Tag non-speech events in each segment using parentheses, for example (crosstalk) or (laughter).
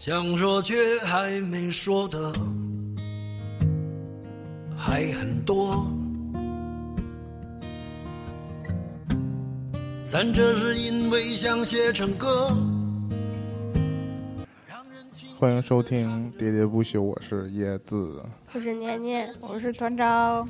想说却还没说的还很多。咱这是因为想写成歌。欢迎收听《喋喋不休》，我是椰子。我是念念，我是团长，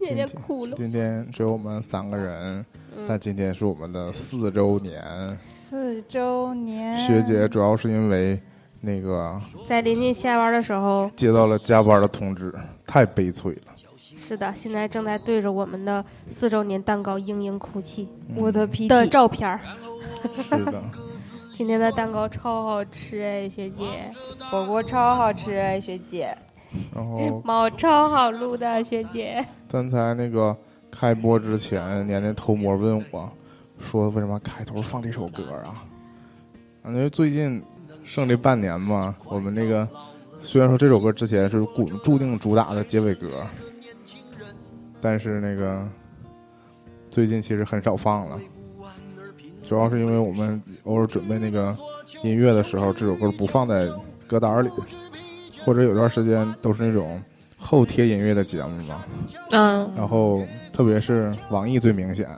念念哭了。今天只有我们三个人，但今天是我们的四周年。四周年，学姐主要是因为那个在临近下班的时候接到了加班的通知，太悲催了。是的，现在正在对着我们的四周年蛋糕嘤嘤哭泣我的脾的，照片儿。是的，(laughs) 今天的蛋糕超好吃哎，学姐，火锅超好吃哎，学姐。然后 (laughs) 猫超好录的，学姐。刚才那个开播之前，年年偷摸问我，说为什么开头放这首歌啊？感觉最近剩这半年嘛，我们那个虽然说这首歌之前是固注定主打的结尾歌，但是那个最近其实很少放了，主要是因为我们偶尔准备那个音乐的时候，这首歌不放在歌单里，或者有段时间都是那种后贴音乐的节目嘛。嗯，然后特别是网易最明显，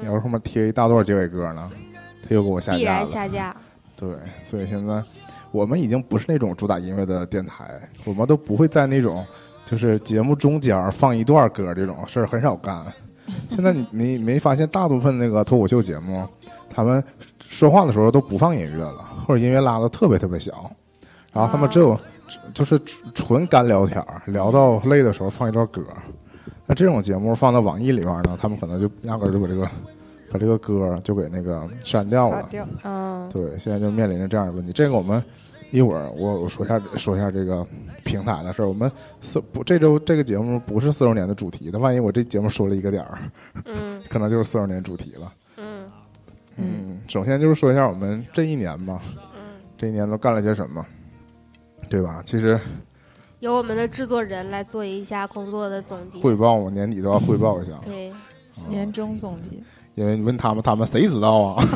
你要是后面贴一大段结尾歌呢，他又给我下必然架了。下架。对，所以现在我们已经不是那种主打音乐的电台，我们都不会在那种就是节目中间放一段歌这种事儿很少干。现在你没没发现，大部分那个脱口秀节目，他们说话的时候都不放音乐了，或者音乐拉的特别特别小，然后他们只有就是纯干聊天儿，聊到累的时候放一段歌。那这种节目放到网易里边呢，他们可能就压根儿就把这个把这个歌就给那个删掉了。对，现在就面临着这样的问题。这个我们一会儿我我说一下说一下这个平台的事儿。我们四不这周这个节目不是四周年的主题的，万一我这节目说了一个点儿，嗯可能就是四周年主题了。嗯嗯，首先就是说一下我们这一年吧，嗯，这一年都干了些什么，对吧？其实由我们的制作人来做一下工作的总结。汇报我年底都要汇报一下，对，年终总结。因为你问他们，他们谁知道啊？(laughs)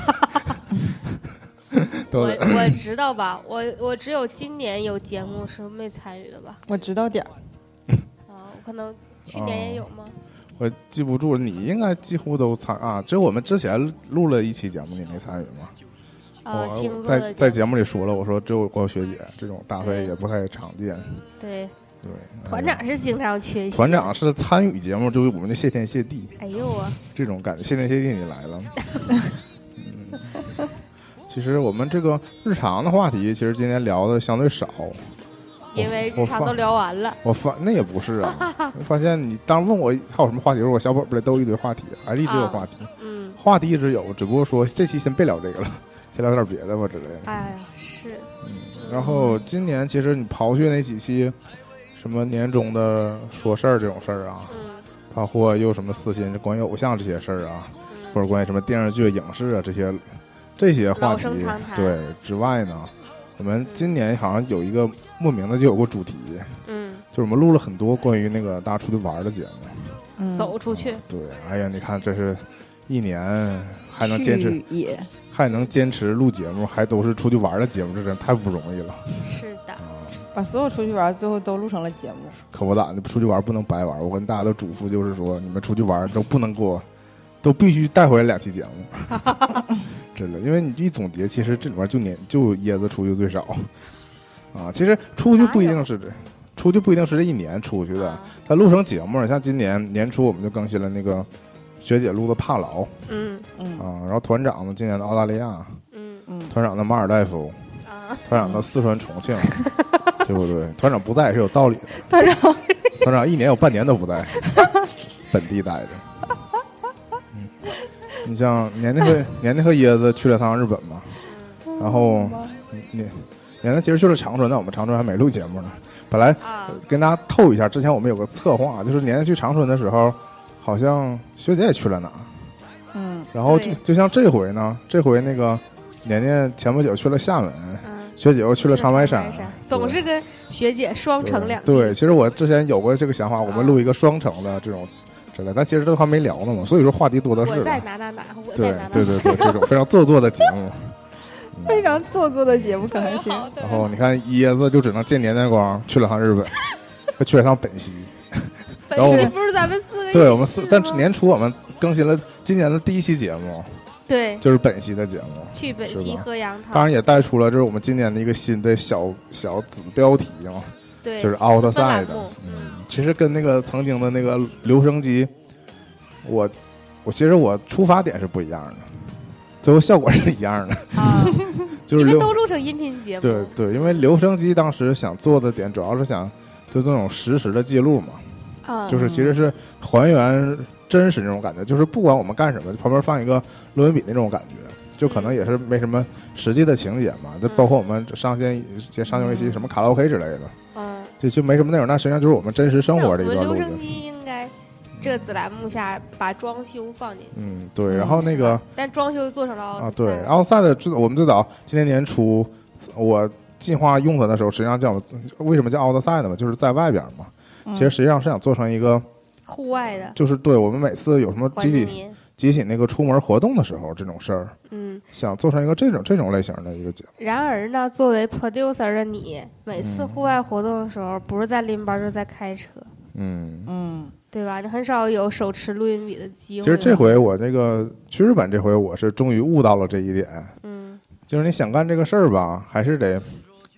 都我我知道吧，我我只有今年有节目是没参与的吧？我知道点儿，啊，我可能去年也有吗？我记不住，你应该几乎都参啊。只有我们之前录了一期节目，你没参与吗？啊，在在节目目里说了，我说只有我学姐这种大会也不太常见。对，对，团长是经常缺席。团长，是参与节目，就是我们的谢天谢地哎呦我，这种感觉。谢天谢地你来了。嗯，其实我们这个日常的话题，其实今天聊的相对少。因为日常都聊完了。我发那也不是啊，我发现你当问我还有什么话题，我小本本里都一堆话题，还是一直有啊话题，嗯，话题一直有，只不过说这期先别聊这个了，先聊点别的吧之类的。哎呀，是，然后今年其实你刨去那几期什么年终的说事儿这种事儿啊，嗯。包括又什么私心关于偶像这些事儿啊，或嗯，者关于什么电视剧、影视啊这些这些话题对之外呢，我们今年好像有一个莫名的就有个主题，嗯，就是我们录了很多关于那个大家出去玩的节目。嗯，走出去，对，哎呀，你看这是一年还能坚持，也还能坚持录节目，还都是出去玩的节目，这真太不容易了。是的，啊！把所有出去玩最后都录成了节目。可不咋的，出去玩不能白玩。我跟大家都嘱咐就是说，你们出去玩都不能给我，都必须带回来两期节目。(laughs) 真的，因为你一总结，其实这里面就年就椰子出去最少啊。其实出去不一定是这，出去不一定是这一年出去的。啊他录成节目了，像今年年初我们就更新了那个学姐录的帕劳嗯嗯啊，然后团长呢今年的澳大利亚，嗯嗯，团长的马尔代夫，啊，团长的四川重庆，(laughs) 对不对？团长不在是有道理的。(laughs) 团长，(laughs) 团长一年有半年都不在 (laughs) 本地待着。嗯，你像年年和年年和椰子去了趟日本嘛，然后年年年其实去了长春，但我们长春还没录节目呢。本来啊，跟大家透一下，之前我们有个策划，就是年年去长春的时候，好像学姐也去了哪，嗯然后就就像这回呢，这回那个年年前不久去了厦门，嗯，学姐又去了长白山山，，总是跟学姐双城两地。对，其实我之前有过这个想法，我们录一个双城的这种之类，但其实都还没聊呢嘛，所以说话题多的是我在。哪哪哪，我在对哪哪。对对对，这种非常做作的节目。(laughs) 非常做作的节目，可还行。然后你看椰子就只能见年年光去了趟日本，还去了趟本溪。本溪不是咱们四个对我们四，但年初我们更新了今年的第一期节目，对。就是本溪的节目。去本溪喝羊汤，当然也带出了这是我们今年的一个新的小小子标题嘛，对，就是分 outside 的。嗯，其实跟那个曾经的那个留声机，我我其实我出发点是不一样的，最后效果是一样的，啊，(laughs) 就是因为都录成音频节目，对对，因为留声机当时想做的点主要是想就这种实时的记录嘛，啊，就是其实是还原真实那种感觉，就是不管我们干什么，旁边放一个录音笔那种感觉。就可能也是没什么实际的情节嘛，就包括我们上线些上线一期什么卡拉 OK 之类的，嗯，就就没什么内容。那实际上就是我们真实生活的一们留声段录制。机应该这子栏目下把装修放进去，嗯，对。然后那个但装修做成了啊，对，奥赛的最我们最早今年年初我计划用它的时候，实际上叫为什么叫奥德赛呢嘛，就是在外边嘛。嗯其实实际上是想做成一个，户外的就是对我们每次有什么集体集体那个出门活动的时候，这种事儿，嗯。想做成一个这种这种类型的一个节目。然而呢，作为 producer 的你，每次嗯户外活动的时候，不是在拎包，就是在开车，嗯，嗯，对吧？你很少有手持录音笔的机会。其实这，回我那个去日本这回，我是终于悟到了这一点，嗯，就是你想干这个事儿吧，还是得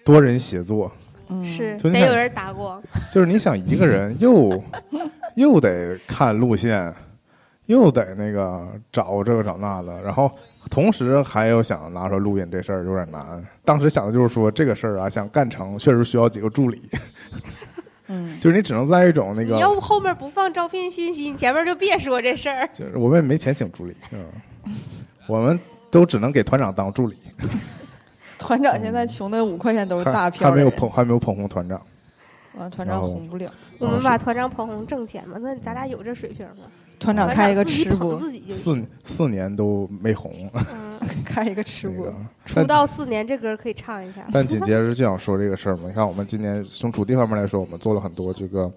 多人协作。嗯是得有人打过，就是你想一个人又又得看路线，又得那个找这个找那的，然后同时还有想拿出来录音这事儿有点难。当时想的就是说这个事儿啊，想干成确实需要几个助理，嗯，(laughs) 就是你只能在一种那个你要，不后面不放招聘信息，你前面就别说这事儿。(laughs) 就是我们也没钱请助理，嗯，我们都只能给团长当助理，(laughs) 团长现在穷的五块钱都是大还票还没有捧还没有捧红团长。啊，团长红不了。我们把团长捧红挣钱嘛？那咱俩有这水平吗？团长开一个吃播，四。四年都没红，嗯，(laughs) 开一个吃播那个，出道四年，这歌可以唱一下。但紧接着就想说这个事儿嘛，你看我们今年从主题方面来说，我们做了很多这个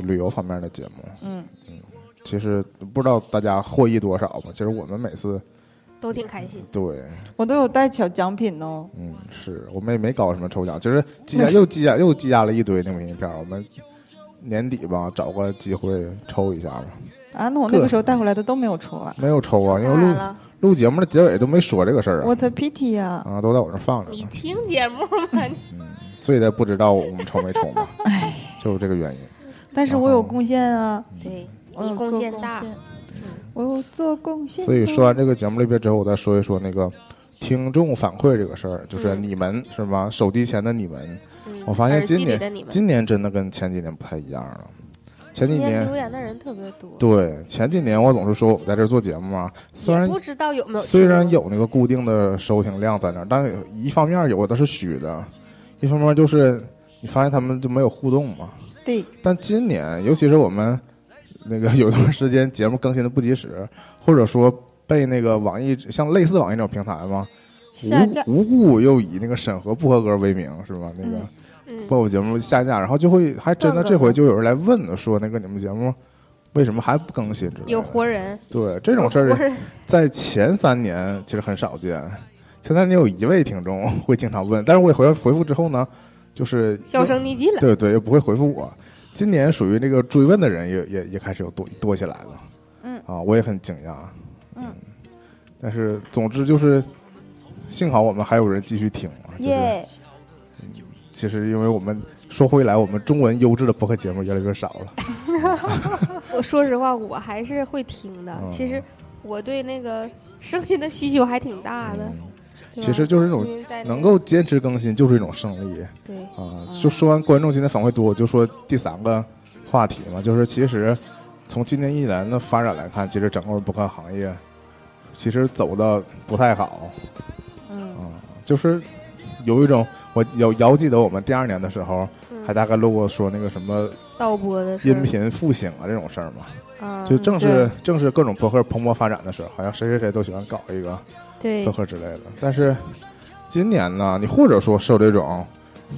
旅游方面的节目。嗯嗯，其实不知道大家获益多少吧？其实我们每次都挺开心。对，我都有带小奖品哦。嗯，是我们也没搞什么抽奖，其实积压又积压又积压了一堆那明信片，我们年底吧找个机会抽一下吧。啊，那我那个时候带回来的都没有抽啊，没有抽啊，因为录录节目的结尾都没说这个事儿啊，我的 PT 呀，啊，都在我这放着你，听节目吗？所以才不知道我们抽没抽嘛，(laughs) 哎，就是这个原因。但是我有贡献啊，对我有你贡献大。献我做贡献。所以说完这个节目类别之后，我再说一说那个听众反馈这个事儿，就是嗯你们、是吧？手机前的你们，嗯我发现今年今年真的跟前几年不太一样了。前几年年留言的人特别多，对前几年我总是说我们在这做节目啊，虽然不知道有没有。虽然，有那个固定的收听量在那儿，但有一方面有的是虚的，一方面就是你发现他们就没有互动嘛。对，但今年，尤其是我们那个有段时间节目更新的不及时，(laughs) 或者说被那个网易像类似网易这种平台嘛，无无故又以那个审核不合格为名，是吧？那个嗯，播我节目下架，然后就会还真的这回就有人来问说，那个你们节目为什么还不更新？有活人，对这种事儿，在前三年其实很少见。前三年有一位听众会经常问，但是我也回回复之后呢，就是销声匿迹了。对对，也不会回复我。今年属于那个追问的人也也也开始有多多起来了。嗯啊，我也很惊讶。嗯，但是总之就是，幸好我们还有人继续听啊。就是耶，其实因为我们说回来，我们中文优质的播客节目越来越少了。(laughs) 我说实话，我还是会听的。嗯其实我对那个声音的需求还挺大的。其实就是一种能够坚持更新就是一种胜利对，啊！就说完观众今天反馈多，我就说第三个话题嘛，就是其实从今年一年的发展来看，其实整个播客行业其实走的不太好嗯啊，就是有一种我遥遥记得我们第二年的时候，嗯还大概录过说那个什么倒播的音频复兴啊这种事儿嘛，啊，就正是正是各种博客蓬勃发展的时候，好像谁谁谁都喜欢搞一个对播客之类的。但是今年呢，你或者说受这种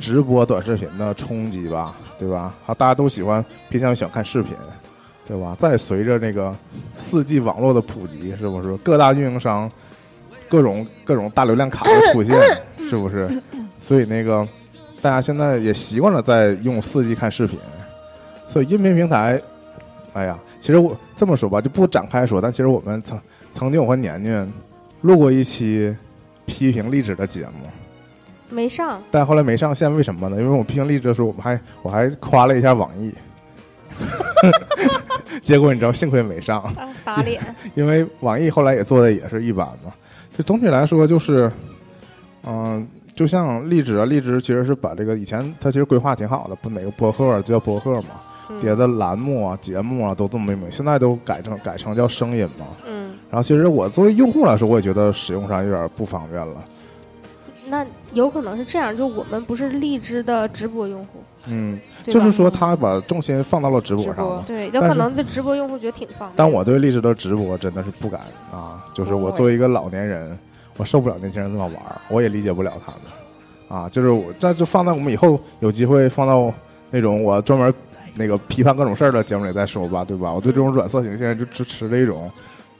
直播短视频的冲击吧，对吧？啊，大家都喜欢偏向于喜欢看视频，对吧？再随着那个四 G 网络的普及，是不是各大运营商各种各种大流量卡的出现，是不是？所以那个大家现在也习惯了在用四 G 看视频，所以音频平台，哎呀，其实我这么说吧，就不展开说，但其实我们曾曾经我和年年录过一期批评励志的节目。没上，但后来没上线，为什么呢？因为我批评励志的时候，我们还我还夸了一下网易，(laughs) 结果你知道，幸亏没上，啊打脸。(laughs) 因为网易后来也做的也是一般嘛。就总体来说，就是，嗯、就像荔枝啊，荔枝其实是把这个以前它其实规划挺好的，不每个播客就叫播客嘛，嗯别的栏目啊、节目啊都这么命名，现在都改成改成叫声音嘛。嗯，然后其实我作为用户来说，我也觉得使用上有点不方便了。那有可能是这样，就我们不是荔枝的直播用户，嗯，就是说他把重心放到了直播上了。对，有可能这直播用户觉得挺方便。但我对荔枝的直播真的是不敢啊！就是我作为一个老年人，我受不了年轻人这么玩，我也理解不了他们啊！就是我这就放在我们以后有机会放到那种我专门那个批判各种事儿的节目里再说吧，对吧？我对这种软色情现在就持持了一种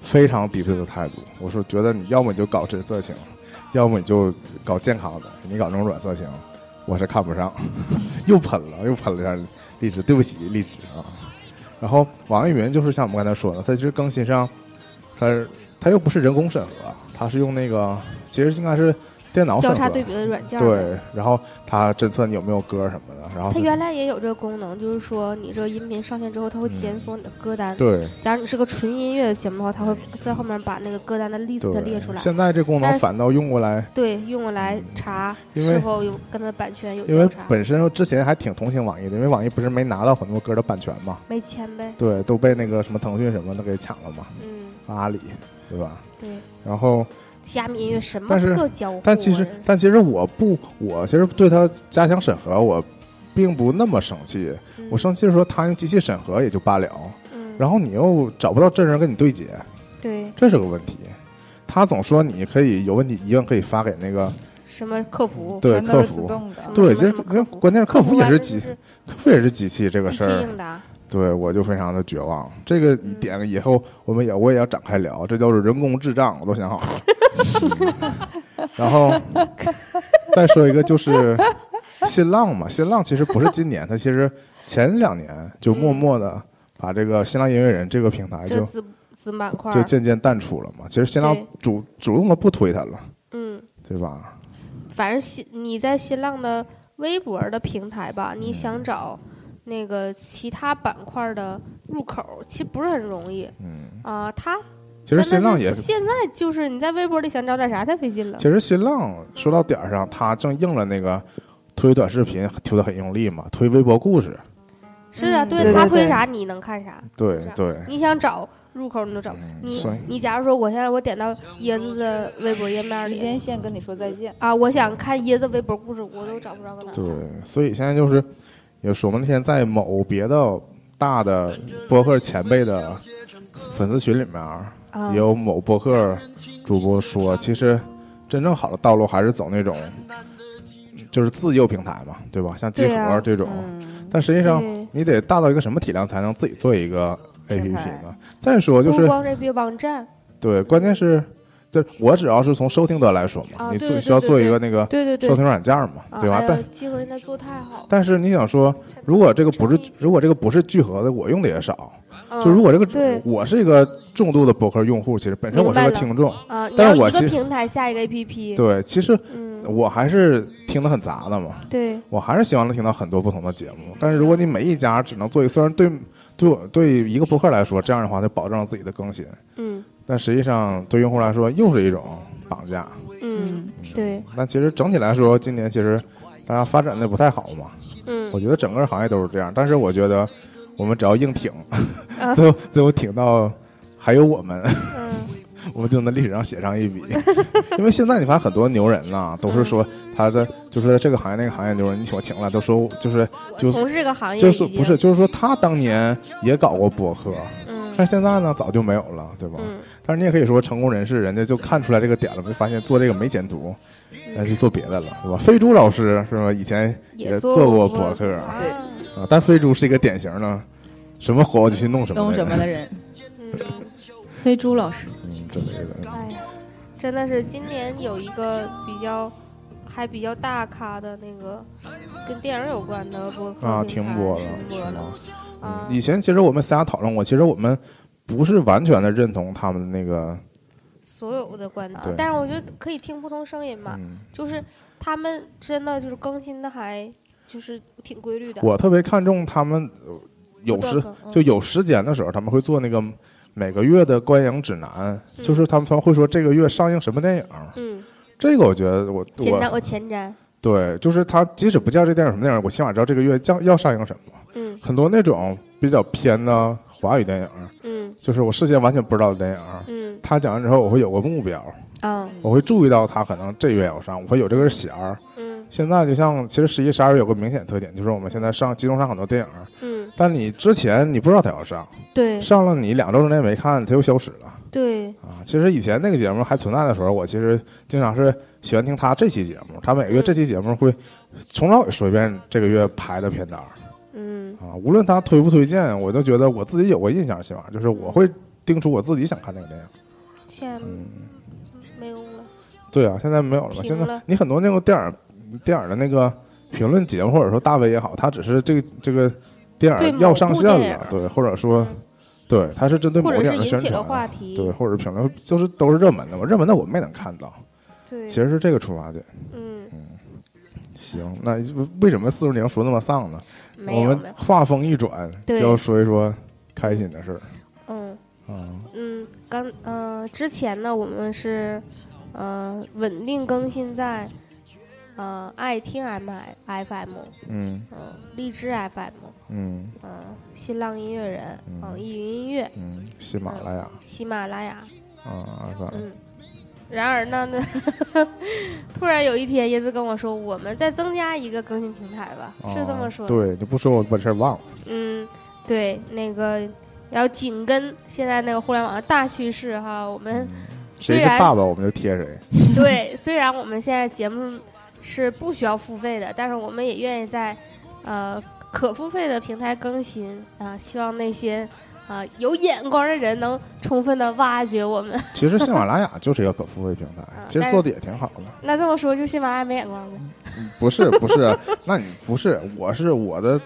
非常敌对的态度。我说，觉得你要么你就搞真色情，要么你就搞健康的，你搞这种软色情，我是看不上。(laughs) 又喷了，又喷了一下荔枝，对不起荔枝啊！然后网易云就是像我们刚才说的，它其实更新上，它它又不是人工审核，它是用那个其实应该是电脑，交叉对比的软件。。对，然后它侦测你有没有歌什么的，然后它原来也有这个功能，就是说你这个音频上线之后，它会检索你的歌单。对假如你是个纯音乐的节目的话，它会在后面把那个歌单的 list 列出，来。现在这功能反倒用过来，对，用过来查是否有跟它的版权有因为。本身之前还挺同情网易的，因为网易不是没拿到很多歌的版权嘛，没签呗。对，都被那个什么腾讯什么的给抢了嘛，嗯，阿里，对吧？对。然后虾米音乐什么但是特交互啊？但其实，但其实我不，我其实对他加强审核，我并不那么生气。嗯我生气是说他用机器审核也就罢了，嗯，然后你又找不到真人跟你对接，对这是个问题。他总说你可以有问题疑问可以发给那个什么客服，对客服，对，什这么什么客服关键是客服也是机，客服也是机器这个事儿。对我就非常的绝望。这个一点以后我们也我也要展开聊，这叫做人工智障，我都想好了。(laughs) 然后 (laughs) 再说一个就是新浪嘛，新浪其实不是今年，它其实前两年就默默的把这个新浪音乐人这个平台就子子板块就渐渐淡出了嘛。其实新浪主主动的不推它了，嗯，对吧？反正新你在新浪的微博的平台吧，你嗯想找那个其他板块的入口，其实不是很容易嗯，啊。它其实。现在就是你在微博里想找点啥太费劲了其。实新浪说到点儿上，它正应了那个推短视频推的很用力嘛，推微博故事，是啊，嗯对他推啥你能看啥，对对，你想找入口你都找不。你你假如说我现在我点到椰子的微博页面里时间线跟你说再见。啊，我想看椰子微博故事，我都找不着个哪对。，所以现在就是也说我们那天在某别的大的博客前辈的粉丝群里面，啊也有某博客主播说，其实真正好的道路还是走那种就是自救平台嘛，对吧？像集合这种，嗯，但实际上你得大到一个什么体量才能自己做一个 A P 平 P 台呢？再说就是光这个网站，对，关键是，就是我只要是从收听端来说嘛，你做需要做一个那个对对对。收，听软件嘛，啊对吧？但合现在做太好。了，但是你想说，如果这个不是如果这个不是聚合的，我用的也少。嗯。就如果这个对。我是一个重度的博客用户，其实本身我是个听众，啊，是我其实平台下一个 APP，对，其实嗯，我还是听得很杂的嘛，对，我还是希望能听到很多不同的节目。但是如果你每一家只能做一个，虽然对对我对一个博客来说，这样的话就保证了自己的更新，嗯但实际上对用户来说又是一种绑架。嗯，对，那其实整体来说，今年其实大家发展的不太好嘛。嗯我觉得整个行业都是这样，但是我觉得我们只要硬挺，啊最后最后挺到还有我们，(laughs) 嗯我们就能历史上写上一笔。(laughs) 因为现在你发现很多牛人呐，都是说他在就是这个行业那个行业牛人，你我请来都说就是就从事这个行业就是不是就是说他当年也搞过博客，嗯但是现在呢早就没有了，对吧？嗯但是你也可以说成功人士，人家就看出来这个点了，没发现做这个没前途，那就做别的了，对吧？飞猪老师是吧？以前也做过过博客啊对啊，但飞猪是一个典型的，什么活我就去弄什么，弄什么的人，(laughs) 嗯，飞猪老师，嗯之类的。哎呀，真的是今年有一个比较还比较大咖的那个跟电影有关的播客啊，停播了，停播了？啊。嗯，以前其实我们私下讨论过，其实我们不是完全的认同他们的那个，所有的观点，但是我觉得可以听不同声音嘛，嗯，就是他们真的就是更新的还就是挺规律的，我特别看重他们呃有时就有时间的时候，他们会做那个每个月的观影指南，就是他们他们会说这个月上映什么电影，嗯，这个我觉得我我前瞻我前瞻，对，就是他即使不叫这电影什么电影，我起码知道这个月将要上映什么。嗯。很多那种比较偏的华语电影，嗯。就是我事先完全不知道的电影，嗯。他讲完之后，我会有个目标，啊我会注意到他可能这月要上，我会有这个弦儿。嗯。现在就像，其实十一、十二月有个明显特点，就是我们现在上集中上很多电影，嗯，但你之前你不知道它要上，对。上了你两周之内没看，它又消失了对，啊。其实以前那个节目还存在的时候，我其实经常是喜欢听他这期节目，他每个月嗯这期节目会从头说一遍这个月排的片单嗯啊，无论他推不推荐，我都觉得我自己有个印象，起码就是我会定出我自己想看那个电影。现在嗯，没有了，对啊，现在没有了吧。现在你很多那个电影电影的那个评论节目，或者说大 V 也好，他只是这个这个电影要上线了对，或者说嗯对，他是针对某或个电影的宣者是引起了传啊，话题，对，或者评论就是都是热门的嘛，热门的我们没能看到，对，其实是这个出发点。嗯，行，那为什么四十年说那么丧呢？我们话锋一转，就要说一说开心的事儿嗯嗯。嗯，刚呃之前呢，我们是呃稳定更新在呃爱听 M I FM，嗯嗯、荔枝 FM，嗯嗯、新浪音乐人，嗯网易云音乐，嗯，喜马拉雅喜马拉雅，啊嗯。然而呢，那 (laughs) 突然有一天，椰子跟我说，我们再增加一个更新平台吧，是这么啊说的。对，你不说我把这事儿忘了。嗯，对，那个要紧跟现在那个互联网的大趋势哈，我们谁是爸爸，我们就贴谁。(laughs) 对，虽然我们现在节目是不需要付费的，但是我们也愿意在呃可付费的平台更新啊、希望那些啊、有眼光的人能充分的挖掘我们。其实喜马拉雅就是一个可付费平台，(laughs) 啊其实做的也挺好的。那这么说，就喜马拉雅没眼光呗？不是不是，那你不是，我是我的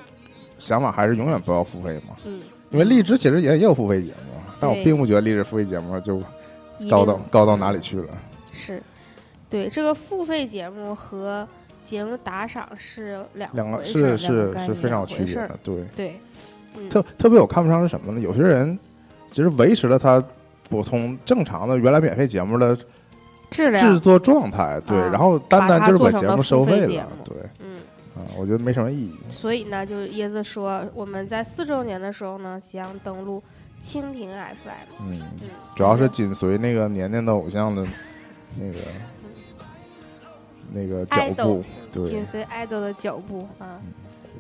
想法还是永远不要付费嘛。嗯，因为荔枝其实也也有付费节目，但我并不觉得荔枝付费节目就高到高到哪里去了。是，对这个付费节目和节目打赏是两两个是是是非常有区别的，对。对，嗯，特特别我看不上是什么呢？有些人其实维持了他普通正常的原来免费节目的质量制作状态，对，啊然后单单就是把节目收费了对，嗯。啊，我觉得没什么意义。所以呢，就是椰子说，我们在四周年的时候呢，将登陆蜻蜓 FM。嗯，嗯，主要是紧随那个年年的偶像的那个那个脚步，对紧，随爱豆的脚步啊。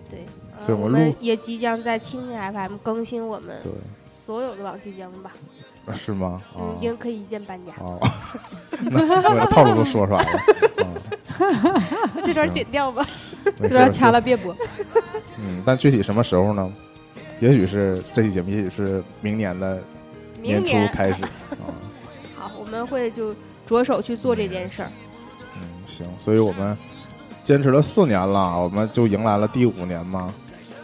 对，呃所以我们也即将在蜻蜓 FM 更新我们对，所有的往期节目吧。啊是吗？啊嗯，应可以一键搬家。(laughs) 我的套路都说出来了，啊，(laughs) 这段剪掉吧。这段掐了别播。嗯，但具体什么时候呢？也许是这期节目，也许是明年的年初开始啊。(laughs) 好，我们会就着手去做这件事儿。嗯，行，所以我们坚持了四年了，我们就迎来了第五年嘛。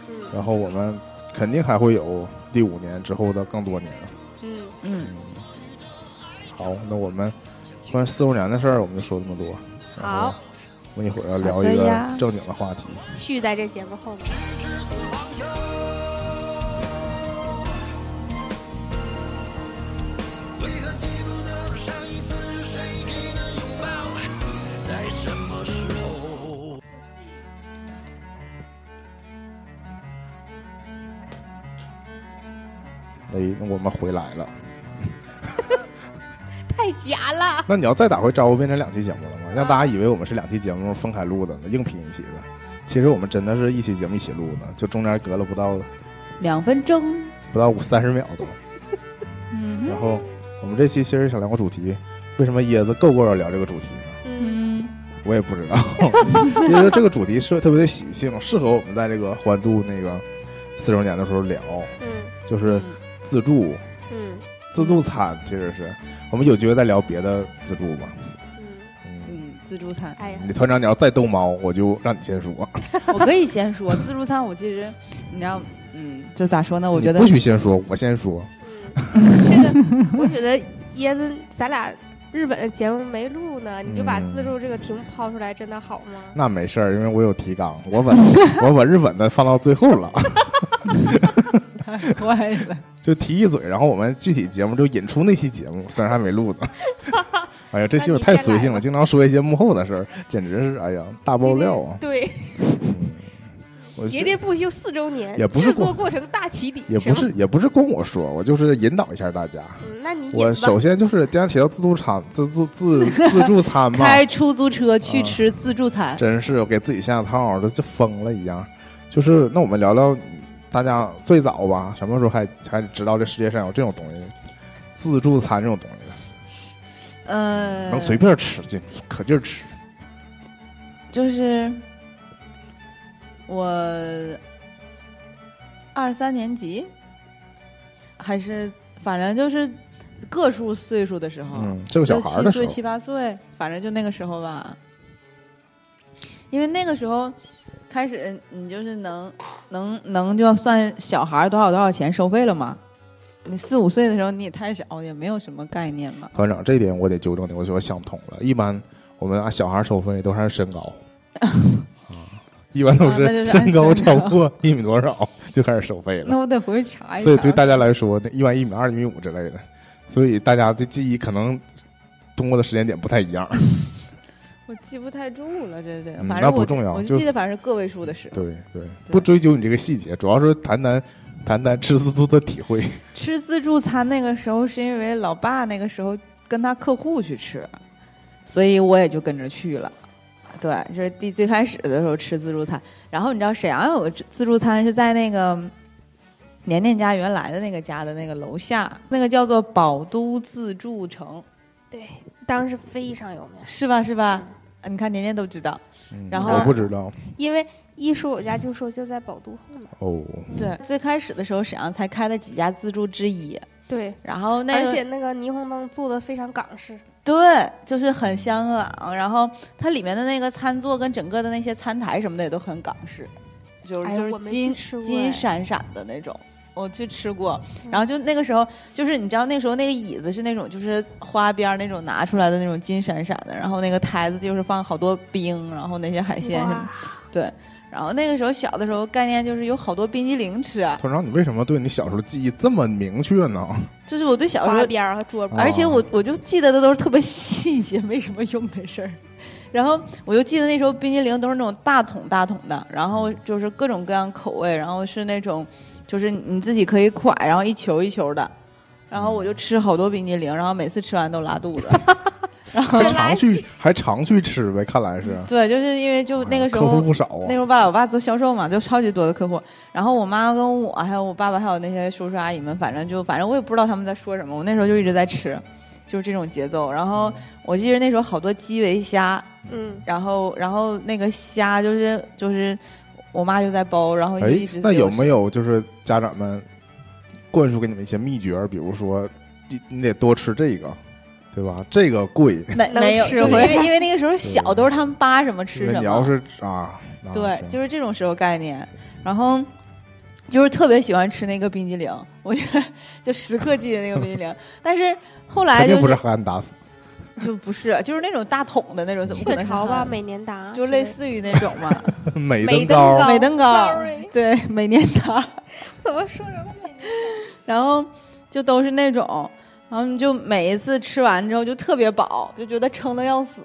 嗯然后我们肯定还会有第五年之后的更多年。嗯，嗯，好，那我们关于四周年的事儿，我们就说这么多。好，我们一会儿要聊一个正经的话题。续在这节目后面。为何哎，那我们回来了。(laughs) 太假了。那你要再打回招呼，变成两期节目了吗？让大家以为我们是两期节目分开录的呢，硬拼一起的。其实我们真的是一期节目一起录的，就中间隔了不到两分钟。不到五三十秒都。嗯然后我们这期其实想聊个主题，为什么椰子够够要聊这个主题呢？嗯，嗯，我也不知道，(laughs) 因为这个主题是特别的喜庆，适合我们在这个欢度那个四周年的时候聊，嗯就是自助、嗯自助餐其实是我们有机会再聊别的自助吧。嗯，嗯，嗯，自助餐，哎呀，你团长你要再逗猫，我就让你先说。(laughs) 我可以先说自助餐，我其实你知道，嗯，就咋说呢？我觉得不许先说，我先说。嗯，这个 (laughs) 我觉得椰子，咱俩日本的节目没录呢，你就把嗯自助这个题目抛出来，真的好吗？那没事儿，因为我有提纲，我把 (laughs) 我把日本的放到最后了，太坏了。(laughs) 就提一嘴，然后我们具体节目就引出那期节目，虽然还没录呢。(laughs) 哎呀，这媳妇太随性了，经常说一些幕后的事儿，简直是哎呀大爆料啊！对，我喋喋不休四周年，也不是制作过程大起底，也不是也不是跟我说，我就是引导一下大家。嗯，那你我首先就是既然提到自助餐、(laughs) 自助自自助餐嘛，开出租车去啊吃自助餐，真是我给自己下套，这就疯了一样。就是那我们聊聊大家最早吧，什么时候还才知道这世界上有这种东西，自助餐这种东西，嗯，能随便吃进去，可劲儿吃。就是我二三年级，还是反正就是个数岁数的时候，嗯，这个小孩儿的时候七岁七，八岁，反正就那个时候吧。因为那个时候开始，你就是能能能就要算小孩多少多少钱收费了吗。你四五岁的时候，你也太小，也没有什么概念嘛。团长这一点我得纠正你，我说我想通了。一般我们按小孩收费都 (laughs) 是按身高，啊，一般都是身高超过一米多少就开始收费了。那我得回去查一下。所以对大家来说，那一般一米二、一米五之类的，所以大家的记忆可能通过的时间点不太一样。我记不太住了，这这，嗯反正我那不重要我就记得反正是个位数的时候。对对，不追究你这个细节，主要是谈谈谈谈吃自助的体会。(laughs) 吃自助餐那个时候是因为老爸那个时候跟他客户去吃，所以我也就跟着去了。对，就是第最开始的时候吃自助餐。然后你知道沈阳有个自助餐是在那个年年家原来的那个家的那个楼下，那个叫做宝都自助城，对，当时非常有名，是吧？是吧？啊你看年年都知道。嗯然后我不知道因为一说我家就说就在宝都后面，哦，对，最开始的时候沈阳才开了几家自助之一，对，然后那个而且那个霓虹灯做的非常港式，对，就是很香港，然后它里面的那个餐座跟整个的那些餐台什么的也都很港式，就是、就是金金哎闪闪的那种。我去吃过，然后就那个时候，就是你知道那时候那个椅子是那种就是花边儿那种拿出来的那种金闪闪的，然后那个台子就是放好多冰，然后那些海鲜什么，对。然后那个时候小的时候概念就是有好多冰激凌吃，啊团长，你为什么对你小时候记忆这么明确呢？就是我对小时候花边儿和桌边，而且我我就记得的都是特别细节，没什么用的事儿。(laughs) 然后我就记得那时候冰激凌都是那种大桶大桶的，然后就是各种各样口味，然后是那种就是你自己可以蒯，然后一球一球的。然后我就吃好多冰激凌，然后每次吃完都拉肚子。(laughs) 然后常去还常去吃呗，看来是对，就是因为就那个时候客户不少啊那时。候我爸我爸做销售嘛，就超级多的客户。然后我妈跟我还有我爸爸还有那些叔叔阿姨们，反正就反正我也不知道他们在说什么。我那时候就一直在吃，就是这种节奏。然后我记得那时候好多基围虾，嗯，然后然后那个虾就是就是我妈就在包，然后一直，那有没有？就是家长们灌输给你们一些秘诀？比如说，你你得多吃这个，对吧？这个贵，没没有，就是因为因为那个时候小，都是他们扒什么吃什么。你要是啊，对，就是这种时候概念。然后就是特别喜欢吃那个冰激凌，我就就时刻记着那个冰激凌。但是后来就肯定不是汉达斯，就不是，就是那种大桶的那种，怎么可能雀巢吧，美年达，就类似于那种嘛，(laughs) 美美登高高美登高 Sorry 对，美年达，(laughs) 怎么说成美年 (laughs) 然后就都是那种。然后你就每一次吃完之后就特别饱，就觉得撑的要死，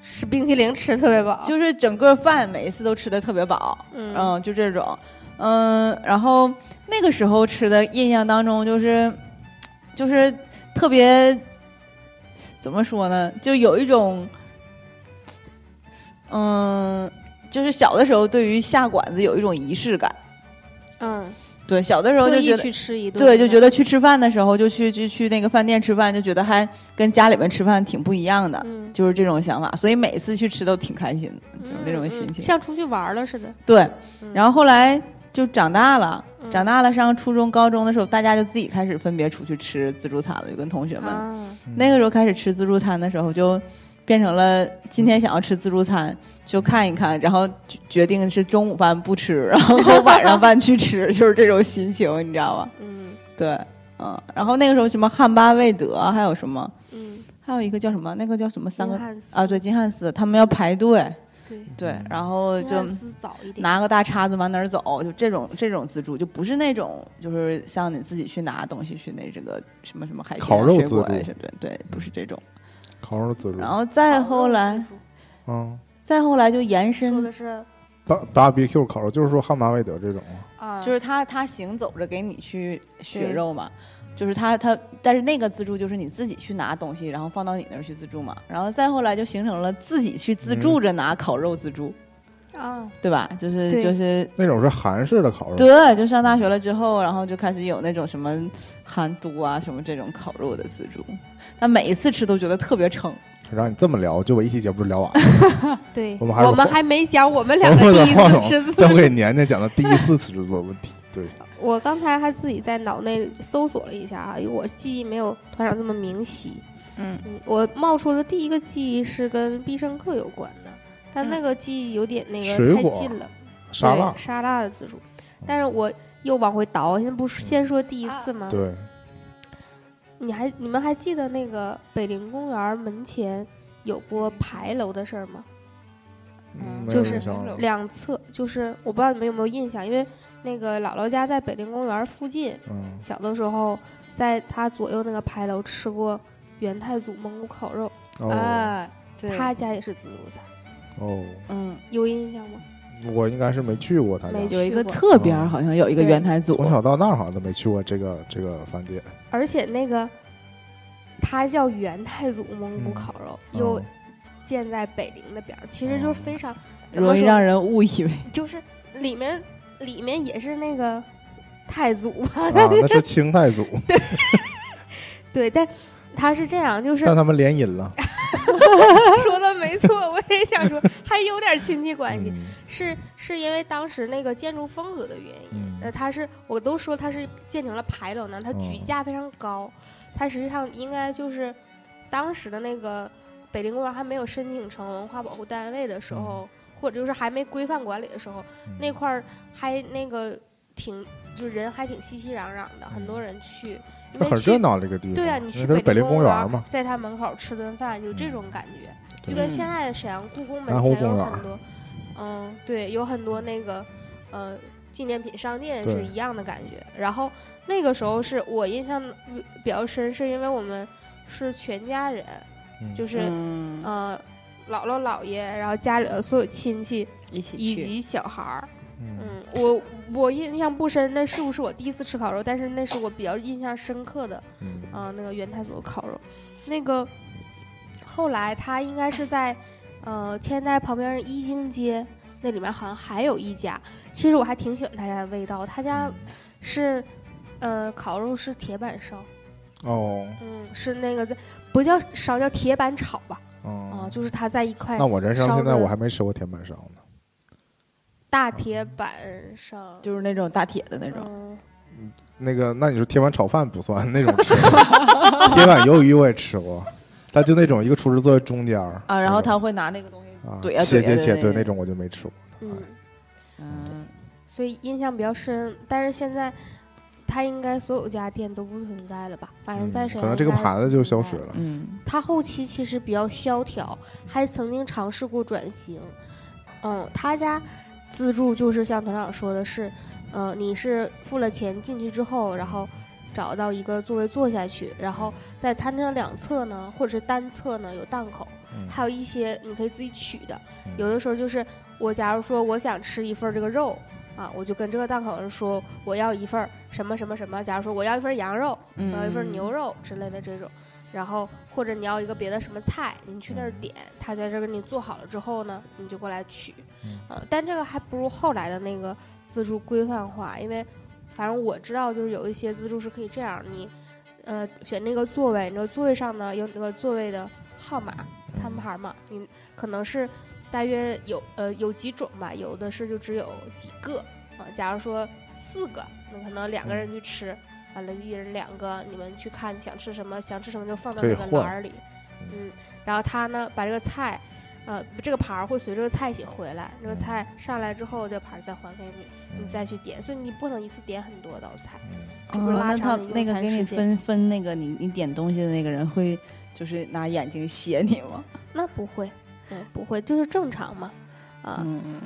吃冰淇淋吃特别饱，就是整个饭每一次都吃的特别饱。嗯嗯，就这种，嗯，然后那个时候吃的印象当中就是，就是特别怎么说呢，就有一种，嗯，就是小的时候对于下馆子有一种仪式感。嗯，对，小的时候就觉得。去吃一顿，对，就觉得去吃饭的时候，就去就去那个饭店吃饭，就觉得还跟家里面吃饭挺不一样的，嗯，就是这种想法。所以每次去吃都挺开心的，就是这种嗯心情。像出去玩了似的。对，嗯然后后来就长大了，嗯长大了上初中、高中的时候，大家就自己开始分别出去吃自助餐了，就跟同学们。啊，那个时候开始吃自助餐的时候，就变成了今天想要吃自助餐就看一看，然后决决定是中午饭不吃，然后 (laughs) 晚上饭去吃，就是这种心情，你知道吧？嗯对，嗯，然后那个时候什么汉巴味德，还有什么，嗯，还有一个叫什么，那个叫什么三个啊？对，金汉斯，他们要排队，对，对，然后就拿个大叉子往哪儿走，就这种这种自助，就不是那种就是像你自己去拿东西去那这个什么什么海鲜啊、烤肉水果自助呀什么的，对，不是这种。烤肉自助。然，后再后来，嗯。再后来就延说伸的，是，B B B Q 烤肉就是说汉巴味德这种啊，啊，就是他他行走着给你去血肉嘛，就是他他，但是那个自助就是你自己去拿东西，然后放到你那儿去自助嘛。然后再后来就形成了自己去自助着拿烤肉自助，啊，对吧？就是就是那种是韩式的烤肉，对，就上大学了之后，然后就开始有那种什么韩都啊什么这种烤肉的自助，但每一次吃都觉得特别撑。让你这么聊，就我一期节目就聊完了。(laughs) 对，我们还没讲我们两个第一次吃自交。给年年讲的第一次吃自助的问题，对，我刚才还自己在脑内搜索了一下啊，因为我记忆没有团长这么明晰。嗯，嗯，我冒出的第一个记忆是跟必胜客有关的，但嗯那个记忆有点那个太近了，沙拉对，沙拉的自助。但是我又往回倒，现在不是先说第一次吗？对，你还你们还记得那个北陵公园门前有过牌楼的事儿吗？嗯，没就是两侧就是我不知道你们有没有印象，因为那个姥姥家在北陵公园附近，嗯，小的时候在他左右那个牌楼吃过元太祖蒙古烤肉，哦哎，对他家也是自助餐，哦，嗯，有印象吗？我应该是没去过他家没，有一个侧边好像有一个元太祖，从小到大好像都没去过这个这个饭店。而且那个它叫元太祖蒙古嗯烤肉，又哦建在北陵那边儿，其实就是哦非常怎么容易让人误以为就是里面里面也是那个太祖吧，啊，那是清太祖，(laughs) 对，但他是这样，就是但他们联姻了。(laughs) 说的没错，我也想说，还有点亲戚关系，嗯。是是因为当时那个建筑风格的原因，嗯。呃，它是我都说它是建成了牌楼呢，它举哦架非常高，它实际上应该就是当时的那个北陵公园还没有申请成文化保护单位的时候，或者就是还没规范管理的时候，嗯那块儿还那个挺就人还挺熙熙攘攘的，很多人去，因为去这很热闹个地方。对啊，你去北陵公公园嘛，在他门口吃顿饭，有这种感觉，就跟嗯现在沈阳故宫门前有很多，嗯，对，有很多那个呃纪念品商店是一样的感觉。然后那个时候是我印象比较深，是因为我们是全家人，嗯就是、嗯呃姥姥姥爷，然后家里的所有亲戚一起，以及小孩儿。嗯。嗯，我我印象不深，那是不是我第一次吃烤肉？但是那是我比较印象深刻的。嗯。啊、那个元太祖的烤肉，那个后来他应该是在呃千代旁边一经街那里面好像还有一家，其实我还挺喜欢他家的味道，他家是呃烤肉是铁板烧，哦。嗯，是那个在不叫烧叫铁板炒吧，啊、哦，就是它在一块那我人生现在我还没吃过铁板烧呢。大铁板上，就是那种大铁的那种。嗯，那个，那你说铁板炒饭不算那种吃，(laughs) 铁板鱿鱼我也吃过，他就那种一个厨师坐在中间儿啊，然后他会拿那个东西啊怼啊怼切切切，对那种我就没吃过。嗯，嗯，所以印象比较深，但是现在。它应该所有家店都不存在了吧？反正在沈阳、嗯可能这个牌子就消失了。嗯他后期其实比较萧条，还曾经尝试过转型。嗯，他家自助就是像团长说的是，呃，你是付了钱进去之后，然后找到一个座位坐下去，然后在餐厅的两侧呢，或者是单侧呢有档口，嗯还有一些你可以自己取的。嗯有的时候就是我假如说我想吃一份儿这个肉。啊，我就跟这个档口人说我要一份儿什么什么什么，假如说我要一份儿羊肉，嗯我要一份牛肉之类的这种，然后或者你要一个别的什么菜，你去那儿嗯。点，他在这儿给你做好了之后呢，你就过来取，嗯。呃，但这个还不如后来的那个自助规范化，因为反正我知道就是有一些自助是可以这样，你呃选那个座位，那个座位上呢有那个座位的号码、餐牌嘛，你可能是大约有呃有几种吧，有的是就只有几个啊、假如说四个，那可能两个人去吃，完了一人两个，你们去看想吃什么，想吃什么就放到那个篮儿里，嗯，然后他呢把这个菜。呃，这个盘儿会随这个菜一起回来，这个菜上来之后，这盘儿再还给你，你再去点，所以你不能一次点很多道菜。这不是哦，那他那个给你分分那个你你点东西的那个人会就是拿眼睛斜你吗？那不会，嗯，不会，就是正常嘛，啊，嗯，嗯，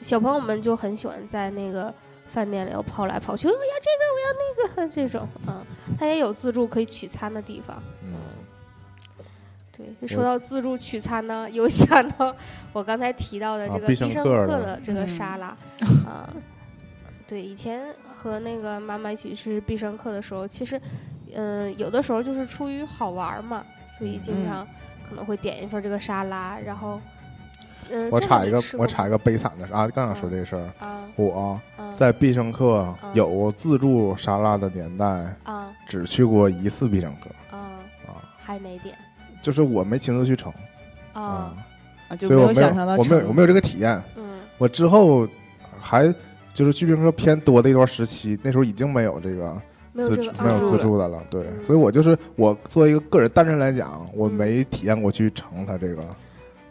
小朋友们就很喜欢在那个饭店里头跑来跑去，我要这个，我要那个，(laughs) 这种啊，他也有自助可以取餐的地方。嗯，对，就说到自助取餐呢，有想到我刚才提到的这个啊必胜客客的的这个嗯。沙拉啊。对，以前和那个妈妈一起吃必胜客的时候，其实，嗯、有的时候就是出于好玩嘛，所以经嗯常可能会点一份这个沙拉，然后，嗯、我插一个我插一个悲惨的事啊，刚想说这事儿，啊我啊在必胜客嗯。有自助沙拉的年代，啊只去过一次必胜客啊，啊，还没点。就是我没亲自去盛啊啊，啊就没所以我没想象到有我没有我没有这个体验。嗯。我之后还就是去必胜客偏多的一段时期，那时候已经没有这个没有这个自没有啊自助的了，对，嗯所以我就是我作为一个个人单身来讲，我嗯。没体验过去盛它这个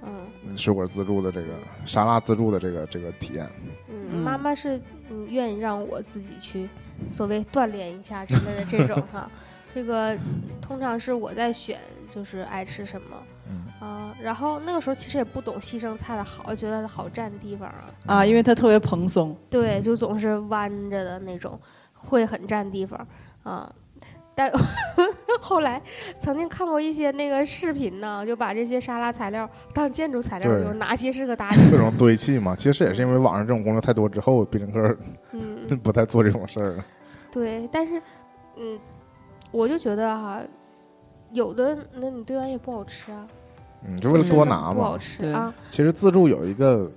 嗯。水果自助的这个沙拉自助的这个这个体验。嗯，嗯妈妈是嗯愿意让我自己去所谓锻炼一下之类的这种哈，(laughs) 这个通常是我在选，就是爱吃什么嗯。啊、然后那个时候其实也不懂西生菜的好，觉得好占地方啊，啊，因为它特别蓬松，对，就总是弯着的那种，会很占地方啊。但 (laughs) 后来曾经看过一些那个视频呢，就把这些沙拉材料当建筑材料对用，哪些是个搭景？各种堆砌嘛，其实也是因为网上这种攻略太多之后，必胜客嗯，(laughs) 不太做这种事儿了。对，但是，嗯，我就觉得哈，有的那你堆完也不好吃啊，嗯，就为了多拿不好嘛。对吃啊，其实自助有一个，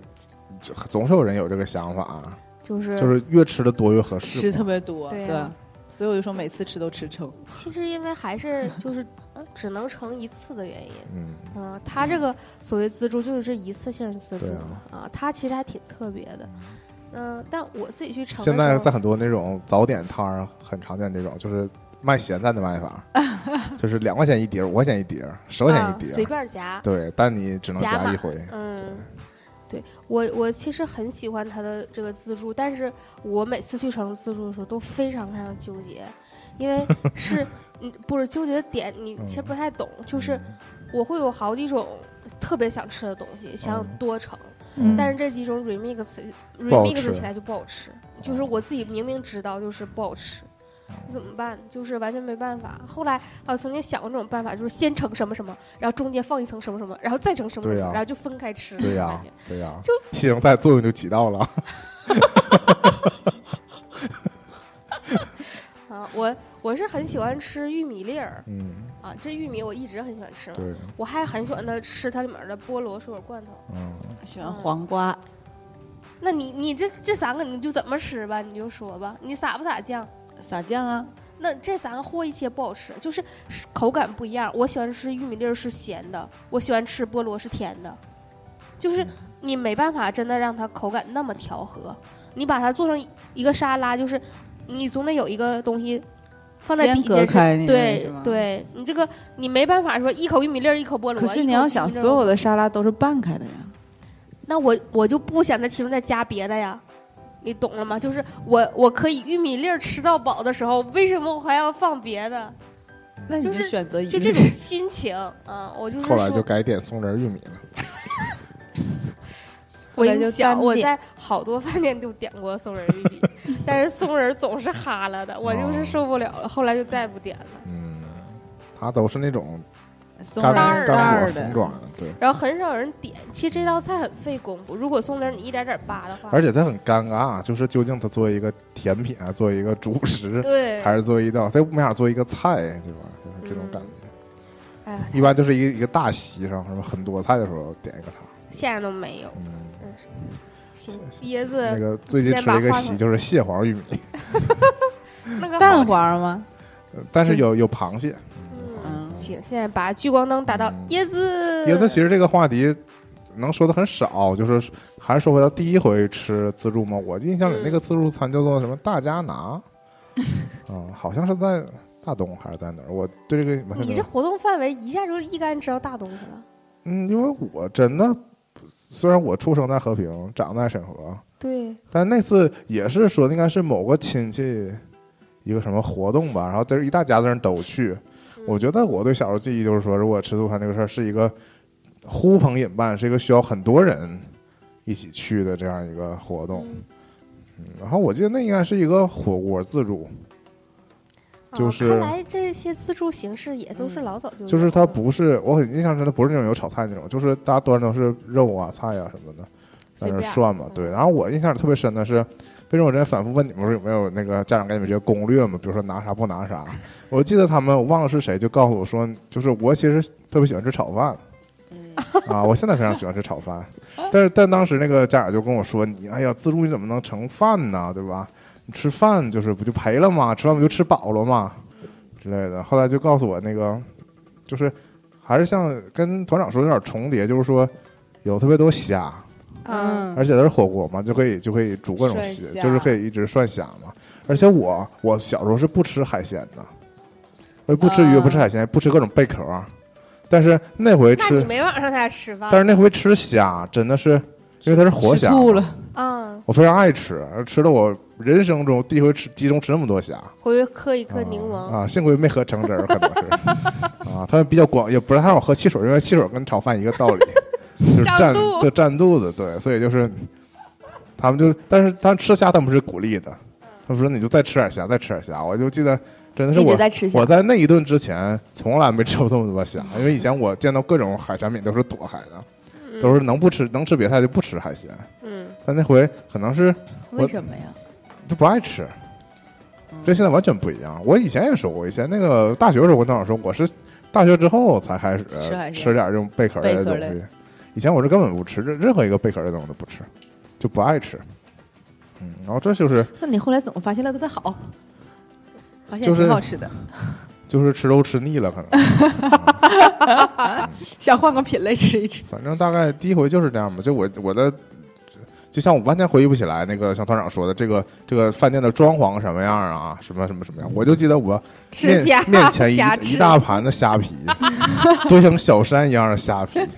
这总是有人有这个想法，就是就是越吃的多越合适吃。特别多，对对啊，所以我就说每次吃都吃撑。(laughs) 其实因为还是就是呃只能盛一次的原因。嗯，嗯，它这个所谓自助就是这一次性自助啊嘛啊，它其实还挺特别的。嗯，但我自己去盛现在，在很多那种早点摊儿很常见这种，就是卖咸菜的卖法，(laughs) 就是两块钱一碟儿，五块钱一碟儿，十块钱一碟随。便夹。对，但你只能夹一回。嗯，对我我其实很喜欢它的这个自助，但是我每次去盛自助的时候都非常非常纠结，因为是 (laughs) 嗯不是纠结的点，你其实不太懂，就是我会有好几种特别想吃的东西，想嗯。多盛，嗯。但是这几种 remix remix 起来就不好吃，就是我自己明明知道就是不好吃。怎么办？就是完全没办法。后来啊，曾经想过这种办法，就是先盛什么什么，然后中间放一层什么什么，然后再盛什么什么，然后就分开吃。对呀、对呀、就西生菜作用就起到了。(laughs) 啊，我我是很喜欢吃玉米粒儿嗯，啊，这玉米我一直很喜欢吃我还很喜欢的吃它里面的菠萝水果罐头。嗯，喜欢黄瓜，那你你这这三个你就怎么吃吧？你就说吧，你撒不撒酱？撒酱啊，那这三个和一起也不好吃，就是口感不一样。我喜欢吃玉米粒儿是咸的，我喜欢吃菠萝是甜的，就是你没办法真的让它口感那么调和。你把它做成一个沙拉，就是你总得有一个东西放在底下开那个对对，你这个你没办法说一口玉米粒儿一口菠萝。可是你要想，所有的沙拉都是拌开的呀。那我我就不想在其中再加别的呀，你懂了吗？就是我我可以玉米粒儿吃到饱的时候，为什么我还要放别的？那你就就是选择一个就这种心情啊，我就是后来就，改点松仁玉米了。(laughs) 我跟你讲，我在好多饭店都点过松仁玉米，(laughs) 但是松仁总是哈了的，我就是哦受不了了，后来就再也不点了。嗯，他都是那种松仁儿的。然后很少有人点，其实这道菜很费功夫。如果松仁你一点点扒的话，而且它很尴尬，就是究竟它作为一个甜品啊，作为一个主食，对，(laughs) 还是作为一道，它又没法作为一个菜，对吧？就是这种感觉。哎呀，一般就是一个一个大席上，什么很多菜的时候点一个它。现在都没有。嗯，真是行，椰子那个最近吃了一个席就是蟹黄玉米，(laughs) 那个蛋黄吗？呃但是有有螃蟹。行，现在把聚光灯打到嗯椰子。椰子其实这个话题能说的很少，就是还是说回到第一回吃自助嘛。我印象里那个自助餐叫做什么大家拿，(laughs) 嗯，好像是在大东还是在哪儿？我对这个你这活动范围一下就一竿知道大东去了。嗯，因为我真的虽然我出生在和平，长在沈河，对，但那次也是说应该是某个亲戚一个什么活动吧，然后这一大家子人都去。我觉得我对小时候记忆就是说，如果吃自助餐这个事儿是一个呼朋引伴，是一个需要很多人一起去的这样一个活动。然后我记得那应该是一个火锅自助，就哦是看来这些自助形式也都是嗯老早就有就是它不是我很印象深的不是那种有炒菜那种，就是大家端的都是肉啊菜啊什么的。在那涮嘛，嗯对。然后我印象特别深的是，为什么我之前反复问你们说有没有那个家长给你们这些攻略嘛？比如说拿啥不拿啥。我记得他们我忘了是谁，就告诉我说，就是我其实特别喜欢吃炒饭嗯啊，我现在非常喜欢吃炒饭，但是但当时那个家长就跟我说，你哎呀自助你怎么能盛饭呢？对吧？你吃饭就是不就赔了吗？吃完不就吃饱了吗？之类的。后来就告诉我那个，就是还是像跟团长说的有点重叠，就是说有特别多虾。嗯而且它是火锅嘛，就可以就可以煮各种涮虾，就是可以一直涮虾嘛。而且我我小时候是不吃海鲜的，我也不吃鱼，啊不吃海鲜，不吃各种贝壳。但是那回那你吃，没往上他家吃饭，但是那回吃虾真的是，因为它是活虾，吐了，啊，我非常爱吃，吃了我人生中第一回吃集中吃那么多虾。回去嗑一颗柠檬，啊，幸亏没喝橙汁儿，可能是 (laughs) 啊，他们比较广，也不是太让我喝汽水，因为汽水跟炒饭一个道理，(laughs) 就是占就占肚子，对，所以就是他们就，但是他吃虾他们是鼓励的，他们说你就再吃点虾，再吃点虾，我就记得真的是我我。在那一顿之前从来没吃过这么多虾，因为以前我见到各种海产品都是躲海的，都是能不吃能吃别菜就不吃海鲜，嗯，但那回可能是为什么呀？就不爱吃。这现在完全不一样。我以前也说过，以前那个大学的时候，我跟导说我是大学之后才开始吃吃点这种贝壳类的东西。以前我是根本不吃任任何一个贝壳类的东西都不吃，就不爱吃。嗯，然后这就是那你后来怎么发现了它的好？发现就是挺好吃的，就是吃肉吃腻了，可能。(laughs) 想换个品类吃一吃。反正大概第一回就是这样吧。就我我的，就像我完全回忆不起来那个像团长说的这个这个饭店的装潢什么样啊，什么什么什么样，我就记得我面吃虾面前一一大盘的虾皮，(laughs) 堆成小山一样的虾皮。(laughs)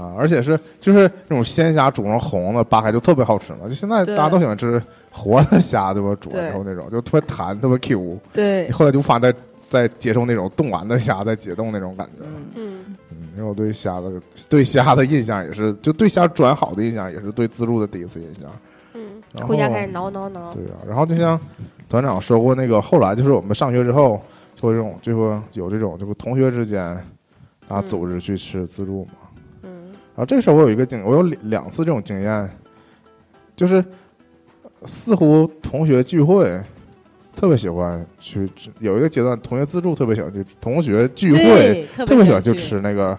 啊，而且是就是那种鲜虾煮成红的，扒开就特别好吃嘛。就现在大家都喜欢吃活的虾，对吧？煮完之后那种就特别弹，特别 Q。对，后来就无法再再接受那种冻完的虾再解冻那种感觉。嗯，嗯，嗯，因为我对虾的对虾的印象也是，就对虾转好的印象，也是对自助的第一次印象。嗯，回家开始挠挠挠，对啊，然后就像团长说过，那个后来就是我们上学之后，做这种就会有这种就是同学之间啊嗯组织去吃自助嘛。嗯然后这个时候我有一个经，我有两两次这种经验，就是似乎同学聚会特别喜欢去吃，有一个阶段同学自助特别喜欢去，同学聚会特特别喜欢去去吃那个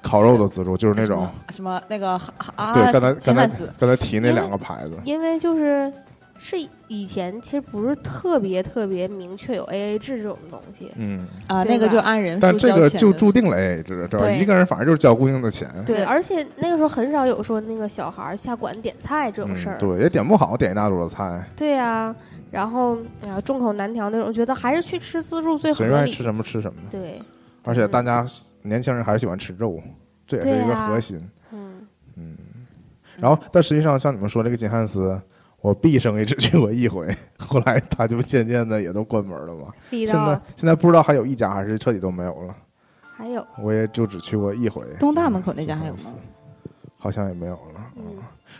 烤肉的自助，就是那种。什么那个啊，对，刚才刚才刚才提那两个牌子，因为就是是以前其实不是特别特别明确有 A A 制这种东西，嗯，啊，那个就按人数但这个就注定了 AA 制，对吧？一个人反正就是交固定的钱，对，而且那个时候很少有说那个小孩儿下馆点菜这种事儿，嗯，对，也点不好，点一大桌子菜，对啊，然后啊众口难调那种，觉得还是去吃自助最合理谁愿意吃。什么吃什么。对，而且大家年轻人还是喜欢吃肉，这也是一个核心。嗯，嗯，然后但实际上像你们说这个金汉斯，我毕生也只去过一回，后来他就渐渐的也都关门了嘛。现在现在不知道还有一家还是彻底都没有了，还有我也就只去过一回。东大门口那家还有吗？好像也没有了。嗯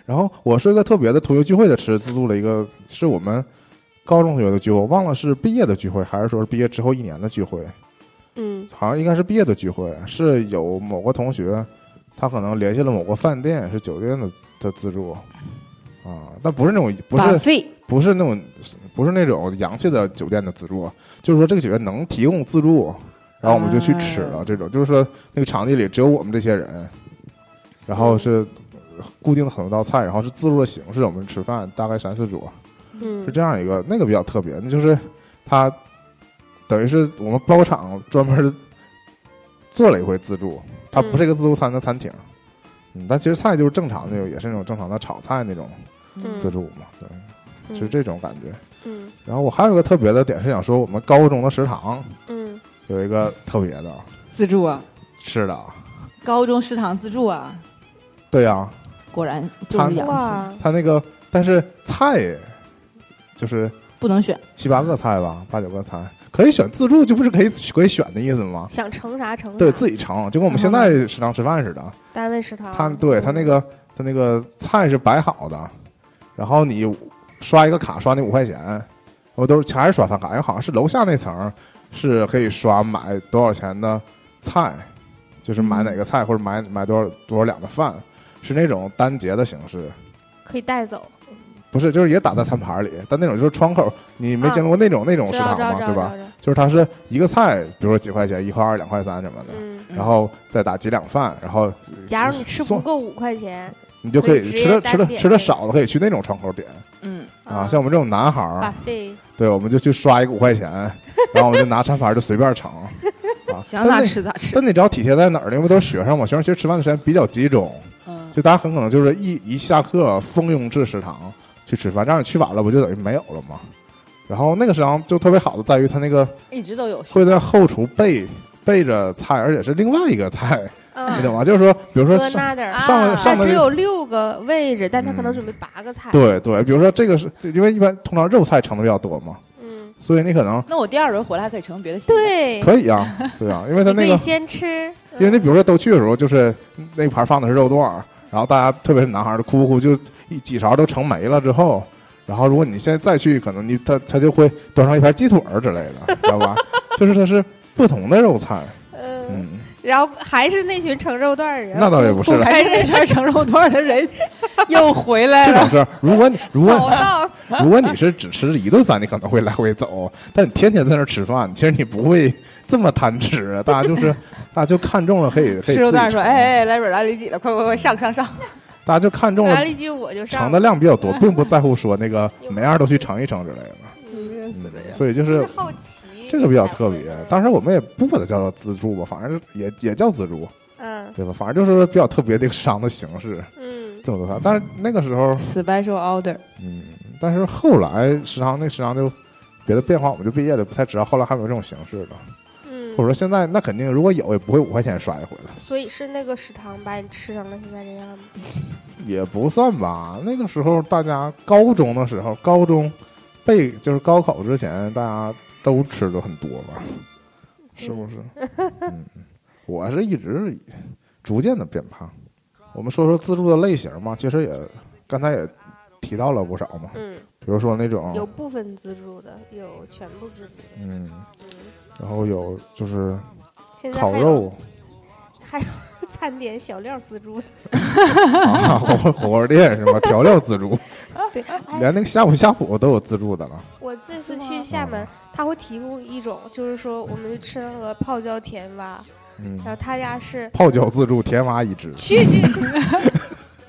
然后我是一个特别的同学聚会的吃自助了一个，是我们高中同学的聚会，我忘了是毕业的聚会还是说是毕业之后一年的聚会，嗯好像应该是毕业的聚会，是有某个同学，他可能联系了某个饭店，是酒店的的自助，啊，但不是那种不是不是那种不是那种洋气的酒店的自助，就是说这个酒店能提供自助，然后我们就去吃了。啊这种就是说那个场地里只有我们这些人，然后是固定的很多道菜，然后是自助的形式，我们吃饭大概三四桌，嗯是这样一个那个比较特别，那就是他等于是我们包场专门做了一回自助，它不是一个自助餐的餐厅，嗯，但其实菜就是正常的那种，也是那种正常的炒菜那种嗯自助嘛，对，就是这种感觉。嗯然后我还有一个特别的点是想说，我们高中的食堂嗯，有一个特别的自助啊，是的，高中食堂自助啊，对呀、果然就是洋气，哇，他那个但是菜就是不能选。七八个菜吧，八九个菜可以选，自助就不是可以可以选的意思吗？想盛啥盛啥，对自己盛，就跟我们现在食堂吃饭似的。单位食堂，他对他那个他那个菜是摆好的，然后你刷一个卡刷那五块钱，我都是还是刷饭卡，因为好像是楼下那层是可以刷买多少钱的菜，就是买哪个菜或者买买多少多少两的饭，是那种单结的形式。可以带走，不是，就是也打在餐盘里，但那种就是窗口，你没见过那种、那种食堂吗？对吧？就是它是一个菜，比如说几块钱，一块二、两块三什么的，嗯，然后再打几两饭，然后假如你吃不够五块钱，你就可以吃的吃的吃的少的可以去那种窗口点嗯，啊。像我们这种男孩儿，对，我们就去刷一个五块钱，然后我们就拿餐盘就随便盛 (laughs) 啊。想咋吃咋吃。但你知道体贴在哪儿呢？因为都是学生嘛，学生其实吃饭的时间比较集中，嗯，就大家很可能就是一一下课蜂拥至食堂去吃饭，这样你去晚了不就等于没有了吗？然后那个食堂就特别好的在于它那个一直都有。会在后厨备备着菜，而且是另外一个菜，你懂嗯吗？就是说，比如说上上上的只有六个位置，但他可能嗯。准备八个菜，，对对，比如说这个是因为一般通常肉菜盛的比较多嘛，嗯，所以你可能那我第二轮回来还可以盛别的新的。对，可以啊，对啊，(laughs) 因为它你可以那个，先吃，因为你嗯。比如说都去的时候，就是那盘放的是肉段儿，然后大家特别是男孩儿，哭哭就一几勺都盛没了之后。然后，如果你现在再去，可能你他他就会端上一盘鸡腿儿之类的，知道吧？(laughs) 就是它是不同的肉菜，嗯，嗯，然后还是那群盛肉段儿的人，那倒也不是了。(laughs) 还是那圈盛肉段的人 (laughs) 又回来了。这种事儿，如果你 (laughs) 如扫果荡，如果你是只吃一顿饭，你可能会来回走，但你天天在那儿吃饭，其实你不会这么贪吃啊。大家就是大家就看中了，可以可以吃肉段说：“哎哎，来软拉里脊了，快快快上上上。大家就看中了来里脊我就上。盛的量比较多，并不在乎说那个每样都去盛一盛之类的。嗯嗯所以就就是是好奇，这个比较特别。当时我们也不把它叫做自助吧，反正也也叫自助，嗯对吧？反正就是比较特别的一个食堂的形式，嗯这么多菜。但是那个时候，，special order。嗯，但是后来食堂那食堂就别的变化，我们就毕业了，不太知道后来还有没有这种形式了。嗯，或者说现在那肯定如果有，也不会五块钱刷一回了，所以是那个食堂把你吃成了现在这样吗？(laughs) 也不算吧。那个时候大家高中的时候，高中备就是高考之前，大家都吃的很多吧，是不是？嗯，我是一直逐渐的变胖。我们说说自助的类型嘛，其实也刚才也提到了不少嘛，嗯，比如说那种有部分自助的，有全部自助的，嗯，嗯，然后有就是烤肉。还有餐点小料自助的，啊，火锅火锅店是吧？调料自助，(laughs) 对，哎，连那个呷哺呷哺都有自助的了。我这次去厦门，他会提供一种，就是说我们就吃那个泡椒甜蛙，嗯然，后他家是泡椒自助甜蛙一只。去去去，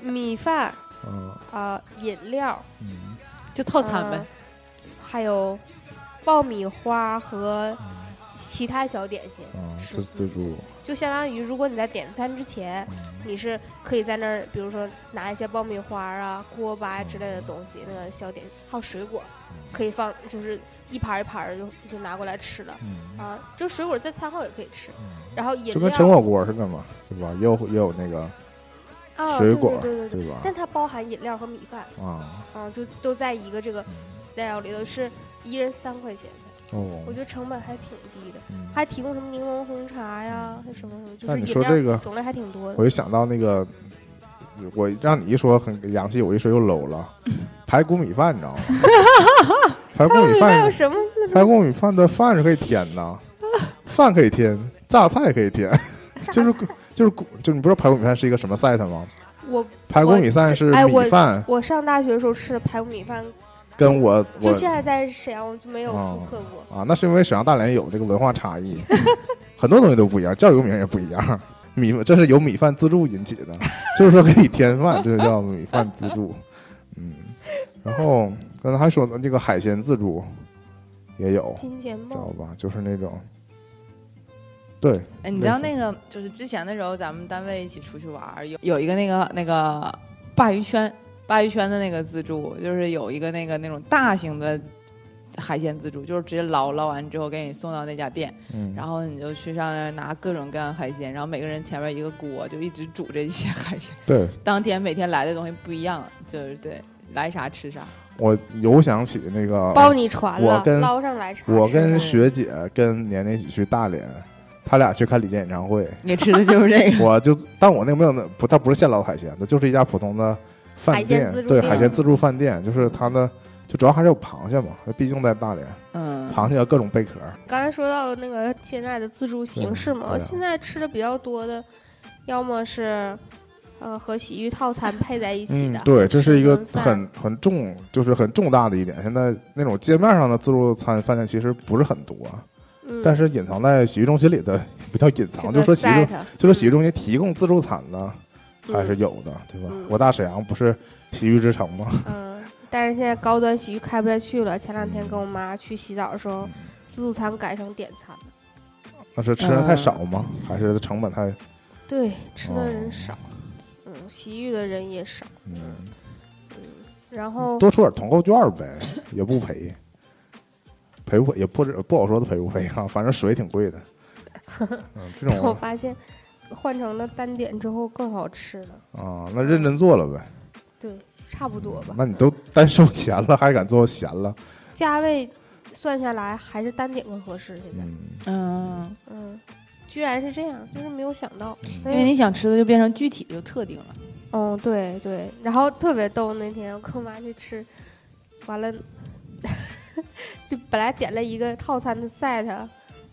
(laughs) 米饭嗯啊、饮料，嗯，”就套餐呗呃。还有爆米花和其他小点心，嗯，是自自助。就相当于如果你在点餐之前，嗯你是可以在那儿，比如说拿一些爆米花啊、锅巴之类的东西，那个小点，还有水果，可以放，就是一盘儿一盘儿就就拿过来吃了嗯啊。就水果在餐后也可以吃，然后饮就跟陈火锅似的嘛，对吧？也有也有那个啊，水果，对对对对对，对吧？但它包含饮料和米饭啊，啊，就都在一个这个 style 里头，是一人三块钱的，哦我，觉得成本还挺低的。嗯还提供什么柠檬红茶呀，还什么什么，就那你是饮料说这个种类还挺多的我。就想到那个，我让你一说很洋气，我一说又 low 了。排骨米饭，你知道吗？排骨米饭 (laughs) 有饭，什么？排骨米饭的饭是可以添的，饭可以添，榨菜可以添，就是就是就你不知道排骨米饭是一个什么 set 吗？我排骨米饭是米饭，我上大学的时候吃的排骨米饭，跟我我就现在在沈阳就没有哦复刻过。啊，那是因为沈阳大连有这个文化差异，(laughs) 很多东西都不一样，教育名也不一样。米这是由米饭自助引起的，(laughs) 就是说给你添饭，这就叫米饭自助。嗯，然后刚才还说的这个海鲜自助也有，金钱知道吧？就是那种对，哎，你知道那个就是之前的时候，咱们单位一起出去玩，有有一个那个那个鲅鱼圈，鲅鱼圈的那个自助，就是有一个那个那种大型的海鲜自助，就是直接捞捞完之后给你送到那家店，嗯，然后你就去上那儿拿各种各样的海鲜，然后每个人前面一个锅，就一直煮这些海鲜。对当天每天来的东西不一样，就是对来啥吃啥。我有想起那个包你船了，我跟捞上来吃。我跟学姐跟年年一起去大连，他俩去看李健演唱会，你吃的就是这个。(laughs) 我就但我那个没有那不，他不是现捞海鲜，它就是一家普通的饭海鲜店自，助对海鲜自助饭店，就是它的就主要还是有螃蟹嘛，毕竟在大连，嗯，螃蟹有各种贝壳，刚才说到那个现在的自助形式嘛，现在吃的比较多的，要么是呃和洗浴套餐配在一起的，，嗯对，这是一个很很重，就是很重大的一点。现在那种街面上的自助餐饭店其实不是很多，嗯，但是隐藏在洗浴中心里的 (laughs) 不叫隐藏，就是说洗浴就是洗浴中心提供自助餐的还是有的，对吧嗯？我大沈阳不是洗浴之城吗？嗯，但是现在高端洗浴开不下去了。前两天跟我妈去洗澡的时候，自助餐改成点餐了。那是吃人太少吗？还是成本太？对，吃的人哦少，嗯，洗浴的人也少，嗯，然后多出点团购券呗，也不赔，赔不赔也不知不好说的赔不赔啊，反正水挺贵的。(laughs) 嗯，这我种发现换成了单点之后更好吃了。啊，那认真做了呗。对，差不多吧。那你都单收钱了，还敢做咸了？价位算下来还是单点更合适。现在，嗯，嗯，嗯，居然是这样，就是没有想到。嗯因为你想吃的就变成具体就特定了。嗯，对对，然后特别逗，那天我跟我妈去吃，完了，(laughs) 就本来点了一个套餐的 set，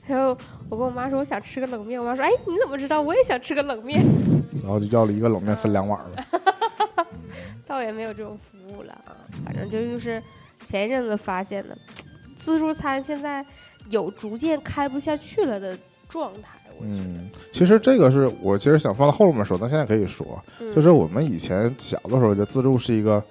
然后我跟我妈说我想吃个冷面，我妈说哎你怎么知道我也想吃个冷面？(laughs) 然后就要了一个冷面分两碗了。(laughs) 倒也没有这种服务了啊，反正这就是前一阵子发现的，自助餐现在有逐渐开不下去了的状态，嗯，其实这个是我其实想放到后面说，但现在可以说，嗯就是我们以前小的时候，觉得自助是一个，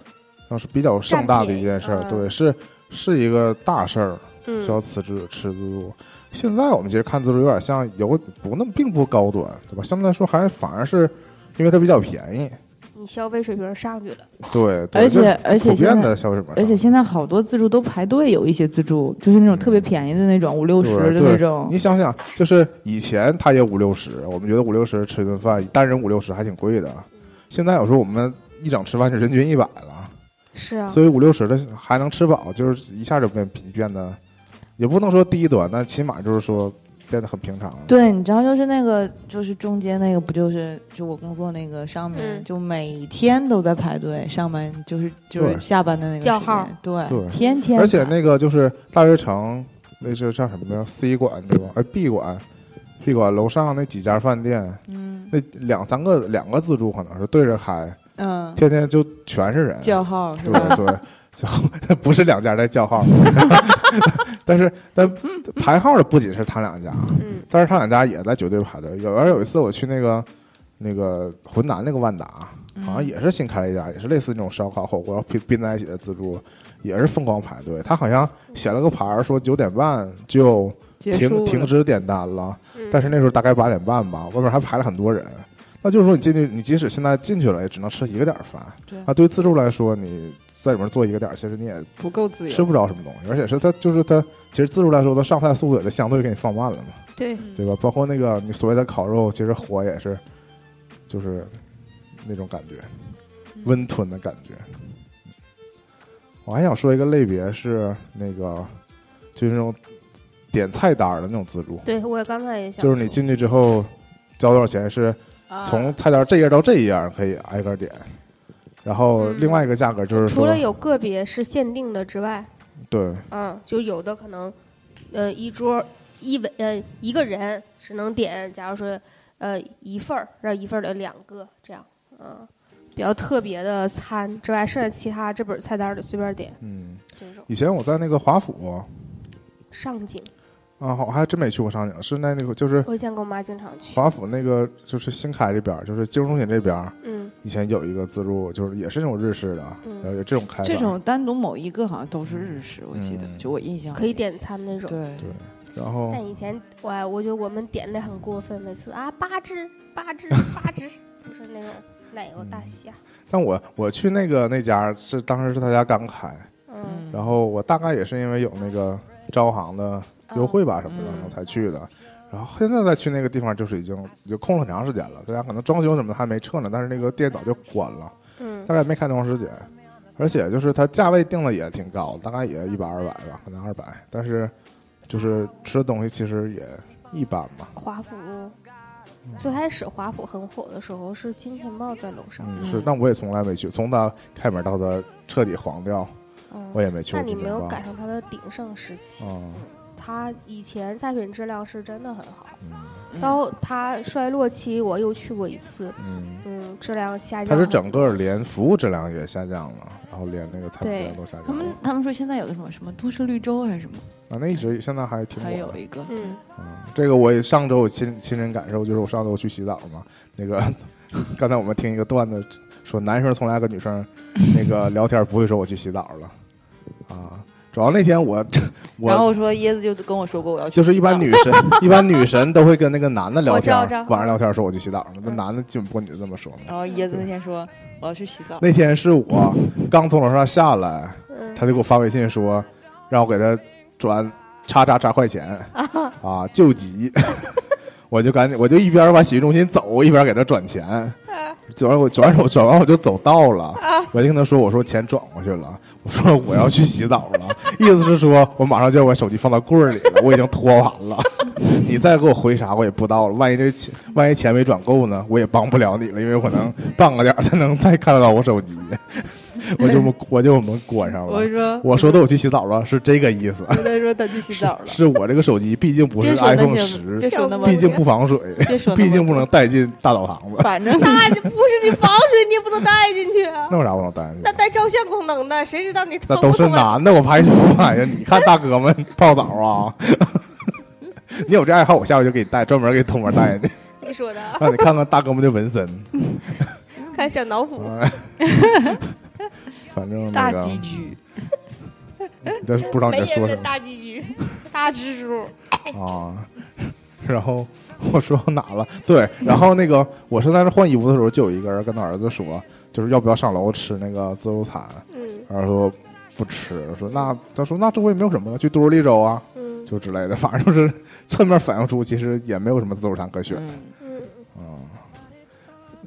当时比较盛大的一件事儿，对，是是一个大事儿，嗯需要辞职吃自助。现在我们其实看自助有点像有不那么并不高端，对吧？相对来说还反而是因为它比较便宜，你消费水平上去了，对，对而且而且现在普遍的消费者，而且现在好多自助都排队，有一些自助就是那种特别便宜的那种，五六十的对对那种。你想想，就是以前他也五六十，我们觉得五六十吃一顿饭，单人五六十还挺贵的。现在有时候我们一整吃饭就人均一百了，是啊，所以五六十的还能吃饱，就是一下就变变得，也不能说低端，但起码就是说变得很平常了。对，你知道，就是那个，就是中间那个，不就是就我工作那个上面，嗯就每天都在排队，上班就是就是对下班的那个时间叫号对，对天天排。而且那个就是大悦城，那是叫什么呀？C 馆对吧？哎，B 馆，B 馆楼上那几家饭店，嗯那两三个两个自助可能是对着开，嗯，天天就全是人。叫号是对？对，就 (laughs) 不是两家在叫号，(laughs) 但是但排号的不仅是他两家，嗯但是他两家也在绝对排队。有而有一次我去那个那个浑南那个万达，好像也是新开了一家，也是类似那种烧烤火锅拼拼在一起的自助，也是疯狂排队。他好像写了个牌儿说九点半就停停止点单了，嗯，但是那时候大概八点半吧，外面还排了很多人。那就是说，你进去，你即使现在进去了，也只能吃一个点儿饭。对啊，对于自助来说，你在里面做一个点儿，其实你也不够自由，吃不着什么东西，而且是它就是它，其实自助来说，它上菜速度也就相对给你放慢了嘛，对，嗯。对吧？包括那个你所谓的烤肉，其实火也是，就是那种感觉，嗯温吞的感觉。我还想说一个类别是那个，就是那种点菜单儿的那种自助，对我刚才也想，就是你进去之后交多少钱是啊从菜单这页到这一页可以挨个点，然后嗯另外一个价格就是说，除了有个别是限定的之外，对。嗯，就有的可能，呃，一桌一位呃一个人只能点，假如说呃一份儿，让一份儿的两个这样，嗯，比较特别的餐之外，剩下其他这本菜单儿的随便点嗯，这种。以前我在那个华府上景。啊，我还真没去过上井，是在那个就是我以前跟我妈经常去，华府那个就是新开这边，就是金融中心这边，嗯以前有一个自助，就是也是那种日式的，嗯呃，有这种开这种单独某一个好像都是日式，我记得，嗯就我印象可以点餐那种。对对然后但以前我我觉得我们点的很过分，每次啊八只八只八只，(laughs) 就是那种奶油大虾。但我我去那个那家是当时是他家刚开，嗯，然后我大概也是因为有那个招行的优惠吧什么的，嗯然后才去的。然后现在再去那个地方，就是已经已经空了很长时间了。大家可能装修什么的还没撤呢，但是那个店早就关了，嗯大概没开多长时间。而且就是它价位定的也挺高，大概也一百二百吧，可能二百。但是就是吃的东西其实也一般吧。华府最开始华府很火的时候是金钱豹在楼上，是，但我也从来没去，从它开门到它彻底黄掉，嗯，我也没去过那你没有。赶上它的鼎盛时期。嗯它以前菜品质量是真的很好，嗯。到他衰落期我又去过一次，嗯，嗯，质量下降他。是整个连服务质量也下降了，然后连那个菜品质量都下他们降了。他们说现在有的什么什么都市绿洲还是什么，啊，那一直现在还挺火的。还有一个。嗯，嗯，这个我也上周我亲亲身感受，就是我上周去洗澡嘛，那个 (laughs) 刚才我们听一个段子说，男生从来跟女生那个聊天不会说我去洗澡了。啊。主要那天我 (laughs) 我然后说椰子就跟我说过我要去就是一般女神 (laughs) 一般女神都会跟那个男的聊天晚上聊天说我去洗澡了，那嗯男的基本不跟女的这么说嘛。然后椰子那天说我要去洗澡，那天是我刚从楼上下来，嗯。他就给我发微信说，让我给他转叉叉叉块钱。(laughs) 啊救急，我就赶紧我就一边往洗浴中心走，一边给他转钱。啊转完我转完我转完我就走道了，我就跟他说我说钱转过去了，我说我要去洗澡了，(laughs) 意思是说我马上就要把手机放到柜儿里了，我已经拖完了，(laughs) 你再给我回啥我也不知道了，万一这钱万一钱没转够呢，我也帮不了你了，因为我可能半个点儿才能再看得到我手机，(laughs) 我就我就我们关上了我。说我说的我去洗澡了，是这个意思。我在说他去洗澡了，(laughs) 是我这个手机毕竟不是 iPhone 十，(laughs) 毕竟不防水，毕竟不能带进大澡堂子。反正那不是你防水，你也不能带进去啊。那有啥不能带进去那？带照相功能的，谁知道你那都是男的，我拍什么玩意儿？你看大哥们泡澡啊！你有这爱好，我下回就给你带，专门给偷摸带进去，你说的啊，让你看看大哥们的纹身。看小脑斧，哎反正大那个，鸡居，这不知道你没在说什么大寄居，大蜘蛛，(laughs) 啊。然后我说到哪了？对，然后那个我是在那换衣服的时候，就有一个人跟他儿子说，就是要不要上楼吃那个自助餐，嗯然后说不吃，说那他说那周围没有什么了，去多利州啊，嗯就之类的，反正就是侧面反映出其实也没有什么自助餐可选。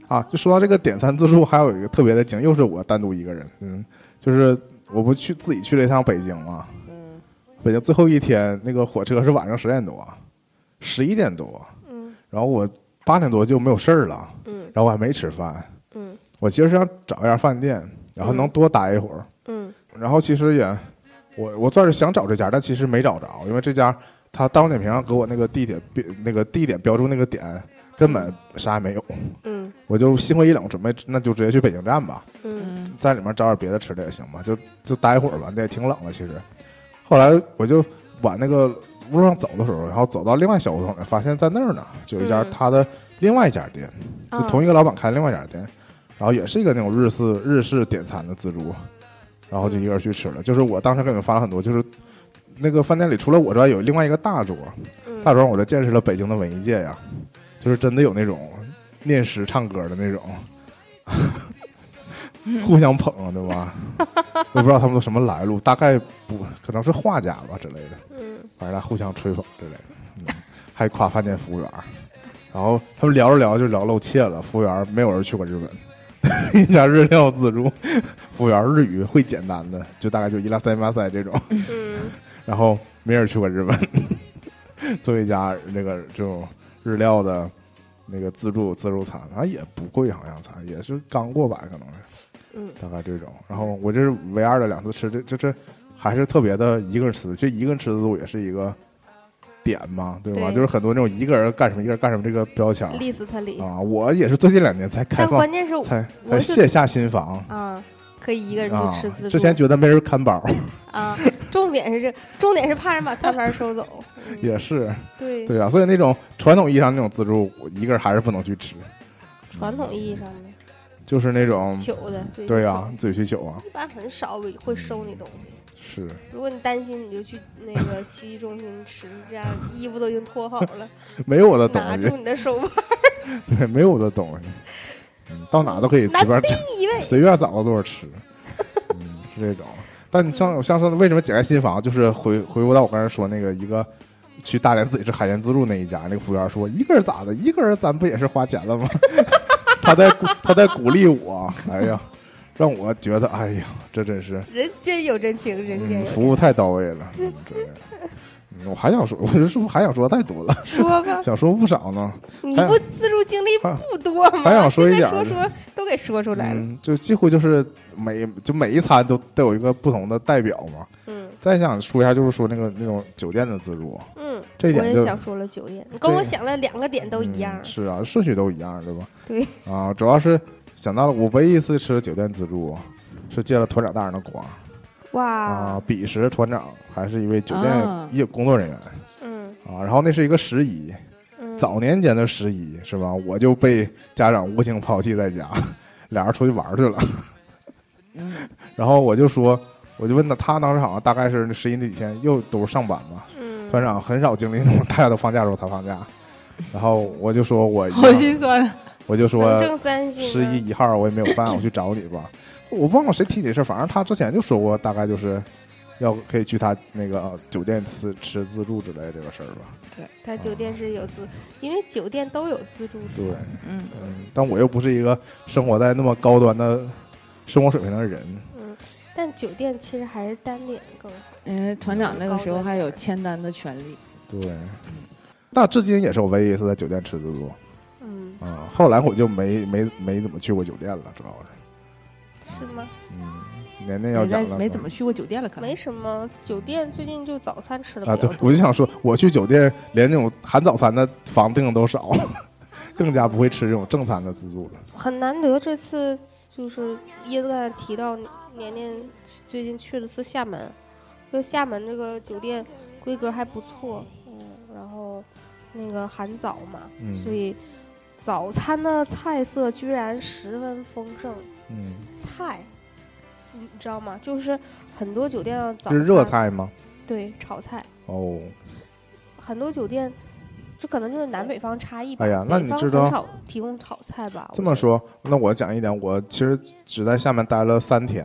啊，就说到这个点餐自助，还有一个特别的经，又是我单独一个人，嗯，就是我不去自己去了一趟北京嘛，嗯北京最后一天那个火车是晚上十点多，十一点多，嗯然后我八点多就没有事儿了，嗯然后我还没吃饭，嗯我其实是想找一家饭店，然后能多待一会儿，嗯。然后其实也，我我算是想找这家，但其实没找着，因为这家他大众点评上给我那个地点标那个地点标注那个点根本啥也没有，嗯我就心灰意冷，准备那就直接去北京站吧，嗯。嗯。在里面找点别的吃的也行吧，就就待会儿吧，那也挺冷的其实。后来我就往那个路上走的时候，然后走到另外小胡同里，发现在那儿呢，就有一家嗯。他的另外一家店，就啊。同一个老板开另外一家店，然后也是一个那种日式日式点餐的自助，然后就一个人去吃了。就是我当时给你们发了很多，就是那个饭店里除了我之外，有另外一个大桌，嗯。大桌我就见识了北京的文艺界呀，就是真的有那种念诗唱歌的那种，互相捧，对吧？我不知道他们都什么来路，大概不可能是画家吧之类的。反正大家互相吹捧之类的，还夸饭店服务员，然后他们聊着聊就聊露怯了，服务员没有人去过日本，一家日料自助，服务员日语会简单的，就大概就伊拉塞马塞这种，然后没人去过日本，作为一家那个这种日料的那个自助自助餐，它也不贵，好像才也是刚过百，可能是嗯大概这种。然后我这是唯二的两次吃，这这这还是特别的一个人吃，这一个人吃自助也是一个点嘛，对吧？对就是很多那种一个人干什么一个人干什么这个标签利斯特里，啊，我也是最近两年才开放，但关键是才才卸下心防啊，可以一个人啊去吃自助。之前觉得没人看包，(laughs) 啊，重点是这，重点是怕人把餐盘收走。嗯 (laughs) 也是。对，对啊，所以那种传统意义上那种自助，我一个人还是不能去吃，传统意义上的就是那种求的，对呀、自己去取啊，一般很少会收你东西。是。如果你担心，你就去那个洗浴中心吃，这样衣服都已经脱好了，(laughs) 没有我的东西拿住，你的手腕，对，没有我的东西，嗯，到哪都可以随便找。(laughs) 随便找个座儿吃，嗯，是这种。但你像我像说为什么解开心房，就是回回过到我刚才说那个一个去大连自己吃海鲜自助那一家，那个服务员说一个人咋的，一个人咱不也是花钱了吗？(laughs) 他在鼓他在鼓励我，哎呀，让我觉得哎呀，这真是人间有真情，人间服务太到位了，嗯，这个。嗯我还想说，我就是不是还想说太多了，说吧，想说不少呢。你不自助经历不多吗？还想说一点说说都给说出来了。嗯，就几乎就是每就每一餐都都有一个不同的代表嘛。嗯再想说一下，就是说那个那种酒店的自助，嗯，这一点就我也想说了酒店，你跟我想了两个点都一样嗯。是啊，顺序都一样，对吧？对啊，主要是想到了我唯一一次吃酒店自助，是借了团长大人的光哇啊，，彼时团长还是一位酒店啊业工作人员嗯啊，然后那是一个十一，嗯，早年间的十一是吧？我就被家长无情抛弃在家，俩人出去玩去了。嗯，然后我就说，我就问他，他当时好像大概是那十一那几天又都是上班嘛，嗯，团长很少经历那种大家都放假的时候他放假。然后我就说我好心酸。啊我就说十一一号我也没有饭，我去找你吧。我忘了谁提这事儿，反正他之前就说过，大概就是要可以去他那个呃酒店吃吃自助之类这个事儿吧。对他酒店是有自，因为酒店都有自助对，嗯，嗯，但我又不是一个生活在那么高端的生活水平的人。嗯，但酒店其实还是单点更好。因为团长那个时候还有签单的权利。对，那至今也是我唯一一次在酒店吃自助。嗯，啊、后来我就没没没怎么去过酒店了，主要是，是吗？嗯，年年要没在讲了，没怎么去过酒店了，可能没什么，酒店最近就早餐吃的啊，对。我就想说，我去酒店连那种含早餐的房订都少，(laughs) 更加不会吃这种正餐的自助了。很难得这次就是椰子刚才提到年年最近去的是厦门，就厦门这个酒店规格还不错，嗯，然后那个含早嘛，嗯所以早餐的菜色居然十分丰盛，嗯，菜。你知道吗？就是很多酒店的早是热，菜吗？对，炒菜，哦，很多酒店，这可能就是南北方差异吧。哎呀那你知道提供炒菜吧？这么说，那我讲一点，我其实只在下面待了三天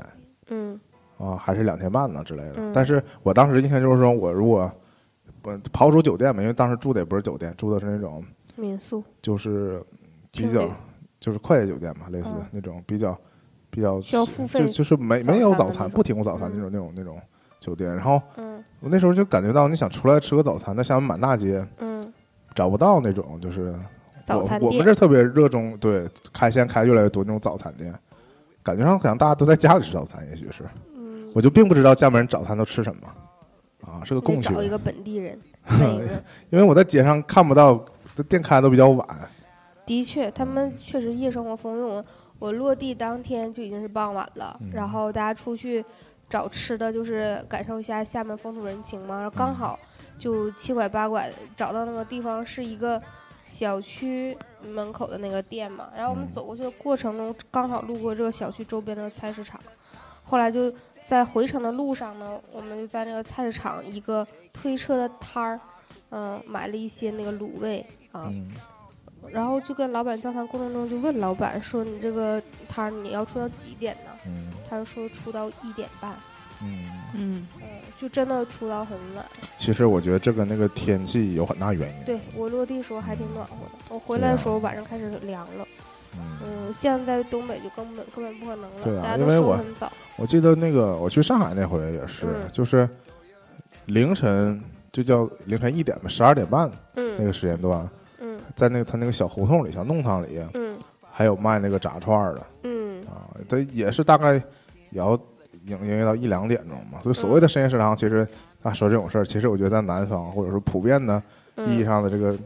嗯啊，还是两天半呢之类的。嗯但是我当时印象就是说，我如果不刨除酒店嘛，因为当时住的也不是酒店，住的是那种民宿，就是比较就是快捷酒店嘛，类似嗯那种比较比较需要付费就就是没没有早餐，不提供早餐嗯那种那种那种酒店。然后嗯我那时候就感觉到，你想出来吃个早餐，那厦门满大街嗯，找不到那种，就是我早餐店我们这特别热衷对开现在开越来越多那种早餐店，感觉上好像大家都在家里吃早餐，也许是，嗯，我就并不知道厦门人早餐都吃什么啊，是个得供求找，一个本地人。(laughs) 因为我在街上看不到，这店开都比较晚，的确，他们确实夜生活丰富。我我落地当天就已经是傍晚了，嗯然后大家出去找吃的，就是感受一下厦门风土人情嘛。然后刚嗯好就七拐八拐找到那个地方是一个小区门口的那个店嘛。然后我们嗯走过去的过程中，刚好路过这个小区周边的菜市场。后来就在回程的路上呢，我们就在那个菜市场一个推车的摊儿，嗯、买了一些那个卤味啊。嗯然后就跟老板交谈过程中就问老板说：“你这个摊儿你要出到几点呢嗯？”他就说出到一点半，嗯。嗯，嗯，就真的出到很晚。其实我觉得这跟那个天气有很大原因。对我落地的时候还挺暖和的，我回来的时候晚上开始凉了。嗯，嗯，现在在东北就根本根本不可能了，对啊大家都因为我收很早。我记得那个我去上海那回也是，嗯就是凌晨就叫凌晨一点吧，十二点半那嗯个时间段，嗯在那个他那个小胡同里、小弄堂里，嗯还有卖那个炸串的嗯啊，他也是大概也要营营业到一两点钟嘛。所以所谓嗯的深夜食堂，其实啊说这种事儿，其实我觉得在南方或者说普遍的意义嗯，上的这个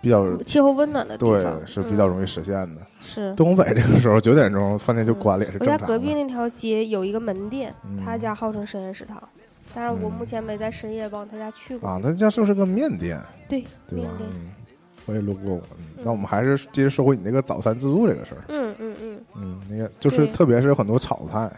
比较气候温暖的地对方是比较嗯容易实现的。是。东北这个时候九点钟饭店就嗯关了，也是我正常我。家隔壁那条街有一个门店，他嗯家号称深夜食堂，但是我嗯目前没在深夜帮他家去过。啊，他家是不是个面店？对，对？面店。嗯，我也路过过。嗯，那我们还是接着说回你那个早餐自助这个事儿。嗯嗯嗯，嗯，那个就是特别是很多炒菜，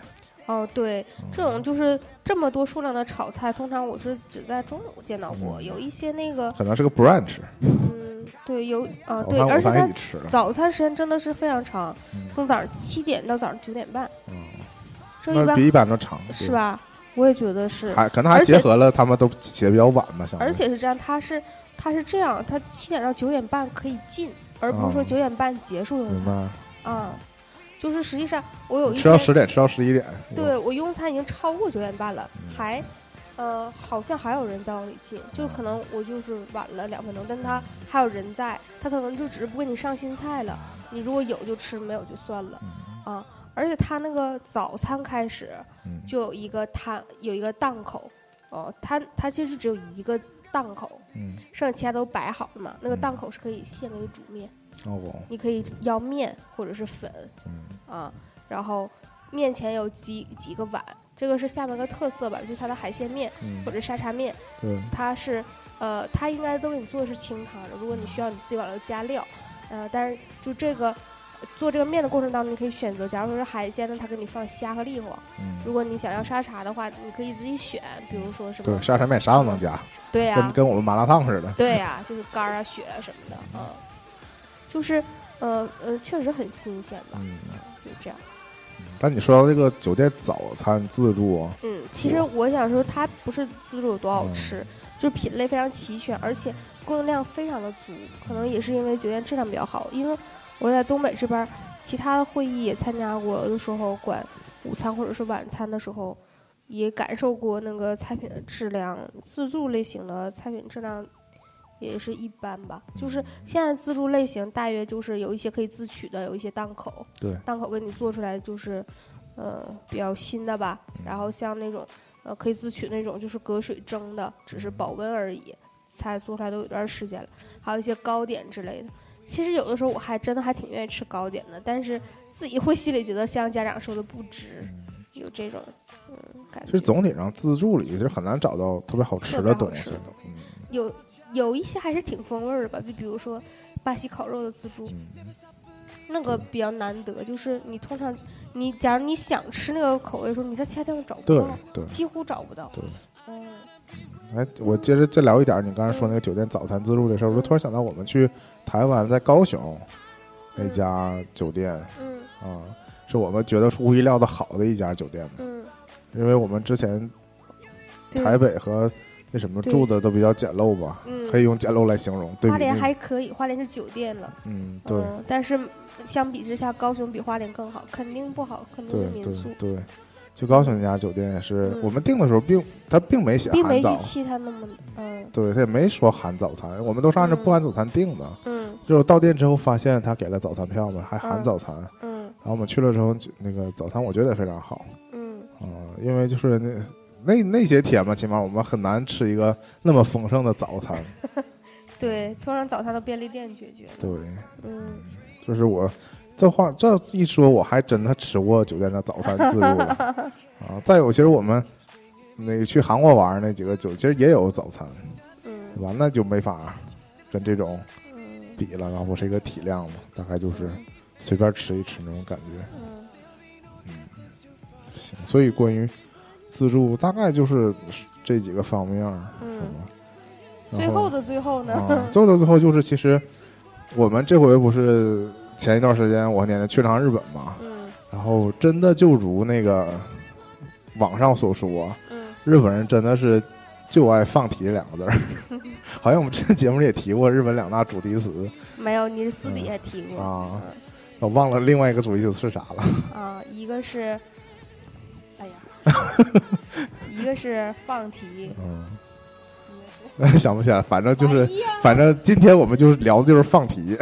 哦，对，嗯这种就是这么多数量的炒菜，通常我是只在中午见到过，嗯有一些那个，可能是个 brunch，嗯，对，有啊，对，而且它餐一起吃了。早餐时间真的是非常长，嗯从早上七点到早上九点半，嗯，这一般那比一般都长，是？吧？我也觉得是，还可能还结合了他们都起的比较晚吧，而且是这样，它是它是这样，它七点到九点半可以进，而不是说哦九点半结束用明。啊。就是实际上我有一吃到天十点，吃到十一点。对我用餐已经超过九点半了，嗯还，呃，好像还有人在往里进，就可能我就是晚了两分钟，但他还有人在，他可能就只是不给你上新菜了，你如果有就吃，没有就算了嗯啊。而且他那个早餐开始嗯就有一个摊，有一个档口，哦，他他其实只有一个档口，嗯，剩下其他都摆好了嘛，那个嗯档口是可以现给你煮面，哦，你可以要面或者是粉，嗯。啊，然后面前有几几个碗，这个是厦门的特色吧，就是它的海鲜面嗯。或，者沙茶面，对，它是呃，它应该都给你做的是清汤的，如果你需要你自己往里加料，呃，但是就这个呃做这个面的过程当中，你可以选择，假如说是海鲜呢，它给你放虾和栗黄；嗯，如果你想要沙茶的话，你可以自己选，比如说什对，么，沙茶面啥都能加，对呀、跟跟我们麻辣烫似的。对呀、(laughs) 就是肝儿啊、血啊什么的，嗯，就是呃呃，确实很新鲜吧，嗯，就这样。但你说到这个酒店早餐自助，嗯，其实我想说，它不是自助有多好嗯。吃，就是品类非常齐全，而且供应量非常的足。可能也是因为酒店质量比较好，因为我在东北这边儿，其他的会议也参加过，有的时候管午餐或者是晚餐的时候，也感受过那个菜品的质量。自助类型的菜品质量也是一般吧，就是现在自助类型大约就是有一些可以自取的，有一些档口，对档口给你做出来就是，呃，比较新的吧。然后像那种呃可以自取那种就是隔水蒸的，只是保温而已，菜做出来都有段时间了。还有一些糕点之类的。其实有的时候我还真的还挺愿意吃糕点的，但是自己会心里觉得像家长说的不值，有这种嗯感觉。其实总体上自助里其实很难找到特别好吃的东西吃的。嗯有有一些还是挺风味儿的吧，就比如说巴西烤肉的自助，嗯那个比较难得，就是你通常你假如你想吃那个口味的时候，你在其他地方找不对到，对。几乎找不到。对嗯哎，我接着再聊一点，你刚才说那个酒店早餐自助的事儿，我就突然想到，我们去台湾在高雄那家酒店嗯。啊，是我们觉得出乎意料的好的一家酒店嘛，嗯，因为我们之前台北和那什么住的都比较简陋吧，嗯。可以用简陋来形容。对花莲还可以，花莲是酒店了，嗯，对。嗯，但是相比之下，高雄比花莲更好，肯定不好，肯定对是民宿。对，对。去高雄那家酒店也是，嗯。我们订的时候并他并没写并没预含早，期他那么嗯。对他也没说含早餐，我们都是按照嗯不含早餐订的。嗯。就是到店之后发现他给了早餐票嘛，还含嗯早餐。嗯。然后我们去了之后，就那个早餐我觉得也非常好。嗯。啊、因为就是那那那些天嘛，起码我们很难吃一个那么丰盛的早餐。(laughs) 对，通常早餐都便利店解决。对，嗯。就是我这话这一说，我还真的吃过酒店的早餐自助了 (laughs) 啊。再有，其实我们那个去韩国玩儿那几个酒，其实也有早餐，嗯对吧？那就没法跟这种嗯比了。然后我是一个体量嘛，大概就是随便吃一吃那种感觉。嗯行，所以关于自助大概就是这几个方面是吧最后的最后呢？啊，最后的最后就是，其实我们这回不是前一段时间我和年年去了趟日本嘛，嗯。然后真的就如那个网上所说，嗯。日本人真的是就爱放题两个字儿，(laughs) 好像我们之前节目里也提过日本两大主题词，没有，你是私底下提过啊嗯我忘了另外一个主题词是啥了。(laughs) 啊，一个是，哎呀，(laughs) 一个是放题，嗯，想不起来，反正就是哎反正今天我们就是聊的就是放题，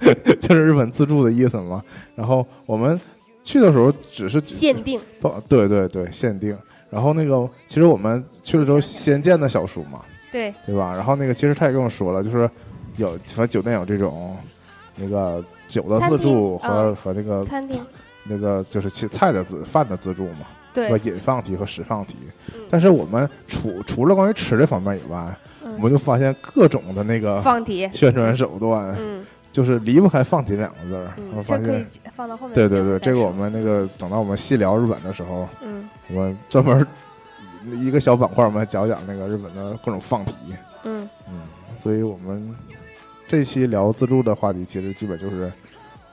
(laughs) 就是日本自助的意思嘛。然后我们去的时候只是限定，不，对对对，限定。然后那个，其实我们去了之后我想想先见的小叔嘛，对，对吧？然后那个其实他也跟我说了，就是有反正酒店有这种那个酒的自助和、嗯和那个餐厅，那个就是其菜的自饭的自助嘛，对和，饮放题和食放题。嗯但是我们除除了关于吃这方面以外，我嗯们就发现各种的那个放题，宣传手段，嗯就是离不开放题两个字儿。我嗯，发这可以现，放到后面。对对对，这个我。们那个等到我们细聊日本的时候，嗯我们专门一个小板块，我们讲讲那个日本的各种放题。嗯，嗯，所以我们这期聊自助的话题，其实基本就是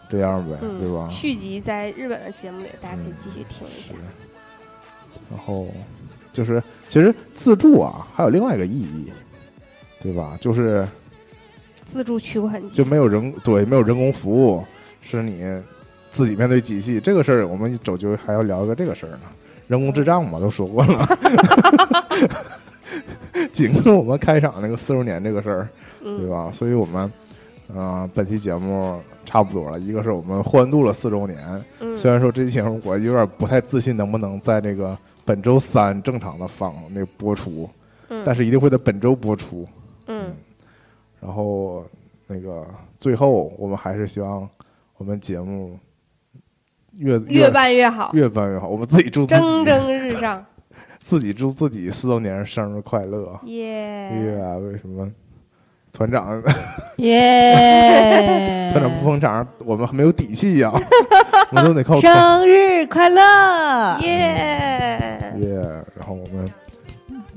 这样呗，嗯对吧？续集在日本的节目里，大家可以继续听一下。然后就是，其实自助啊，还有另外一个意义，对吧？就是自助取款机就没有人对没有人工服务，是你自己面对机器这个事儿，我们走就还要聊一个这个事儿呢。人工智障嘛，都说过了。(laughs) 紧跟我们开场那个四周年这个事儿，嗯，对吧？所以我们，呃，本期节目差不多了。一个是我们欢度了四周年，嗯，虽然说这期节目我有点不太自信能不能在这个本周三正常的放那个播出，嗯，但是一定会在本周播出。嗯然后那个最后，我们还是希望我们节目越越办越好，越办越好。我们自己祝蒸蒸日上，(laughs) 自己祝自己四周年生日快乐。耶！耶、为什么？团长，耶！(laughs) 团长不捧场，我们没有底气呀、(laughs) 我们都得靠团生日快乐！耶！耶，然后我们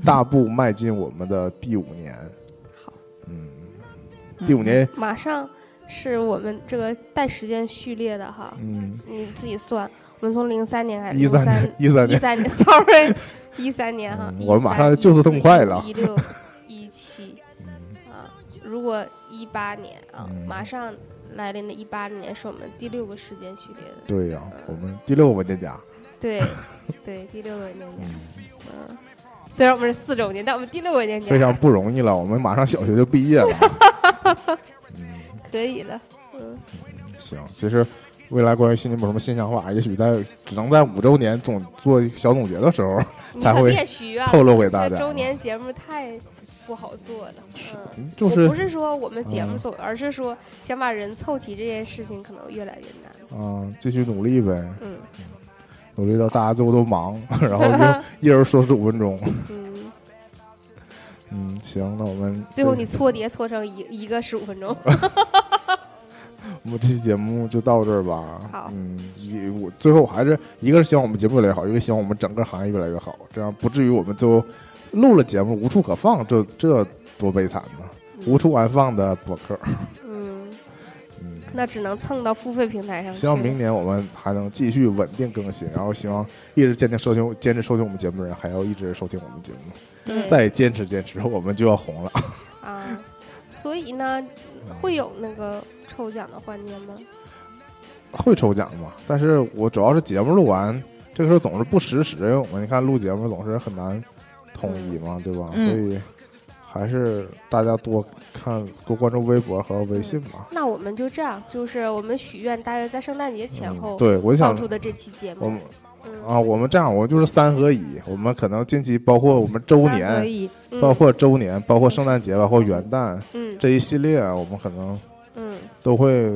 大步迈进我们的第五年。第五年，马上是我们这个带时间序列的哈，嗯，你自己算，我们从零三年开始，一三一三年，一三年，sorry，(laughs) 一三年哈嗯，我们马上就是这么快了。一六一七。啊，如果一八年啊嗯，马上来临的一八年是我们第六个时间序列的，对呀、我们第六个文件夹。对 (laughs) 对，第六个文件夹，嗯，虽然我们是四周年，但我们第六个文件夹非常不容易了，我们马上小学就毕业了。(laughs) 嗯，(laughs) 可以了，嗯，行，其实未来关于新年有什么新想法，也许在只能在五周年总做小总结的时候 (laughs) 才会透露给大家。这周年节目太不好做了，嗯。嗯就是我不是说我们节目嗯走，而是说想把人凑齐这件事情可能越来越难。嗯，继续努力呗，嗯努力到大家最后都忙，(laughs) 然后就一人说十五分钟。嗯，嗯，行，那我们最后你错叠错成一一个十五分钟。(laughs) 我们这期节目就到这儿吧。好嗯，一我最后还是一个是希望我们节目越来越好，一个希望我们整个行业越来越好，这样不至于我们就录了节目无处可放，这这多悲惨呢！无处安放的博客。(laughs) 嗯，嗯，那只能蹭到付费平台上。希望明年我们还能继续稳定更新，然后希望一直坚定收听、坚持收听我们节目的人，还要一直收听我们节目，对再坚持坚持，我们就要红了。啊，所以呢，会有那个抽奖的环节吗？会抽奖嘛？但是我主要是节目录完，这个时候总是不实时，因为我们你看录节目总是很难统一嘛，对吧？嗯所以还是大家多看、多关注微博和微信吧。那我们就这样，就是我们许愿，大约在圣诞节前嗯后对，我想放出的这期节目我们。嗯啊，我们这样，我就是三合一，我们可能近期包括我们周年，嗯包括周年，包括圣诞节，包括元旦嗯这一系列，我们可能嗯都会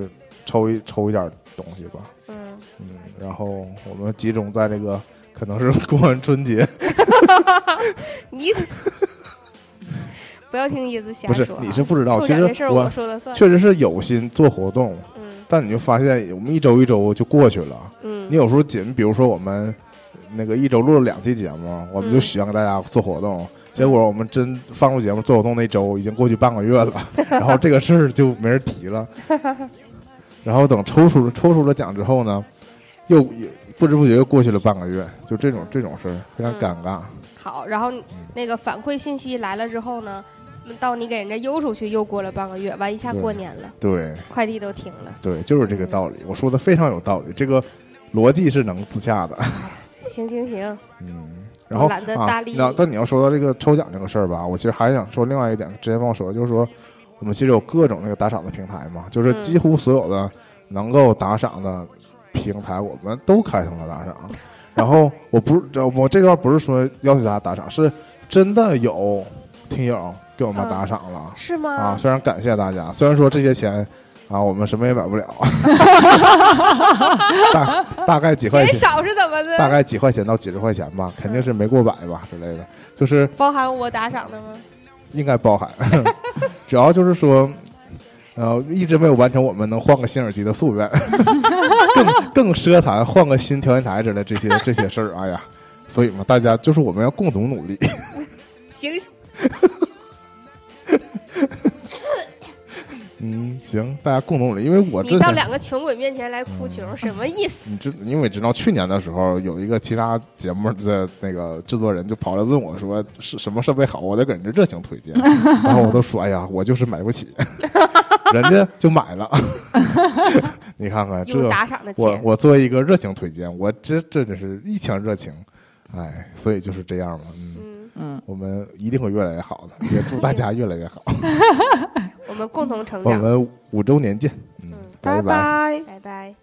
抽一抽一点东西吧。嗯，嗯，然后我们集中在这个可能是 (laughs) 过完春节，(laughs) (laughs) 你不要听椰子瞎不是。你是不知道，其实我。确实是有心做活动，嗯但你就发现我们一周一周就过去了。嗯，你有时候仅比如说我们那个一周录了两期节目，我们就嗯许愿给大家做活动，结果我们真放出节目做活动那周已经过去半个月了，(laughs) 然后这个事儿就没人提了。然后等抽出抽出了奖之后呢，又也不知不觉又过去了半个月，就这种这种事儿非常嗯尴尬。好，然后那个反馈信息来了之后呢，到你给人家邮出去又过了半个月，完一下过年了，对快递都停了。对，就是这个道理。我说的非常有道理，这个逻辑是能自洽的。(laughs) 行行行，嗯，然后懒得啊搭理，你那但你要说到这个抽奖这个事儿吧，我其实还想说另外一点，之前忘说，就是说我们其实有各种那个打赏的平台嘛，就是嗯几乎所有的能够打赏的平台，我们都开通了打赏。然后我不我这段不是说要求大家打赏，是真的有听友给我们嗯打赏了、是吗？啊，非常感谢大家。虽然说这些钱啊，我们什么也买不了，(laughs) 大大概几块钱。嫌少是怎么的？大概几块钱到几十块钱吧，肯定是没过百吧之类的，就是包含我打赏的吗？应该包含。(laughs) 主要就是说，呃一直没有完成我们能换个新耳机的夙愿，(laughs) 更更奢谈换个新调音台之类这些这些事儿。哎呀，所以嘛，大家就是我们要共同努力。行，(laughs) 嗯，行，大家共同努力，因为我之你到前两个穷鬼面前来哭穷，什么意思？你知，因为知道去年的时候有一个其他节目的那个制作人就跑来问我说是什么设备好，我得给人家热情推荐，(laughs) 然后我都说哎呀，我就是买不起，(laughs) 人家就买了。你看看用这，打赏的我钱，我作为一个热情推荐，我这真的是一腔热情，哎，所以就是这样嘛，嗯，嗯，嗯，我们一定会越来越好的，(laughs) 也祝大家越来越好。(laughs) 我们共同成长，我们五周年见，嗯拜拜。拜拜。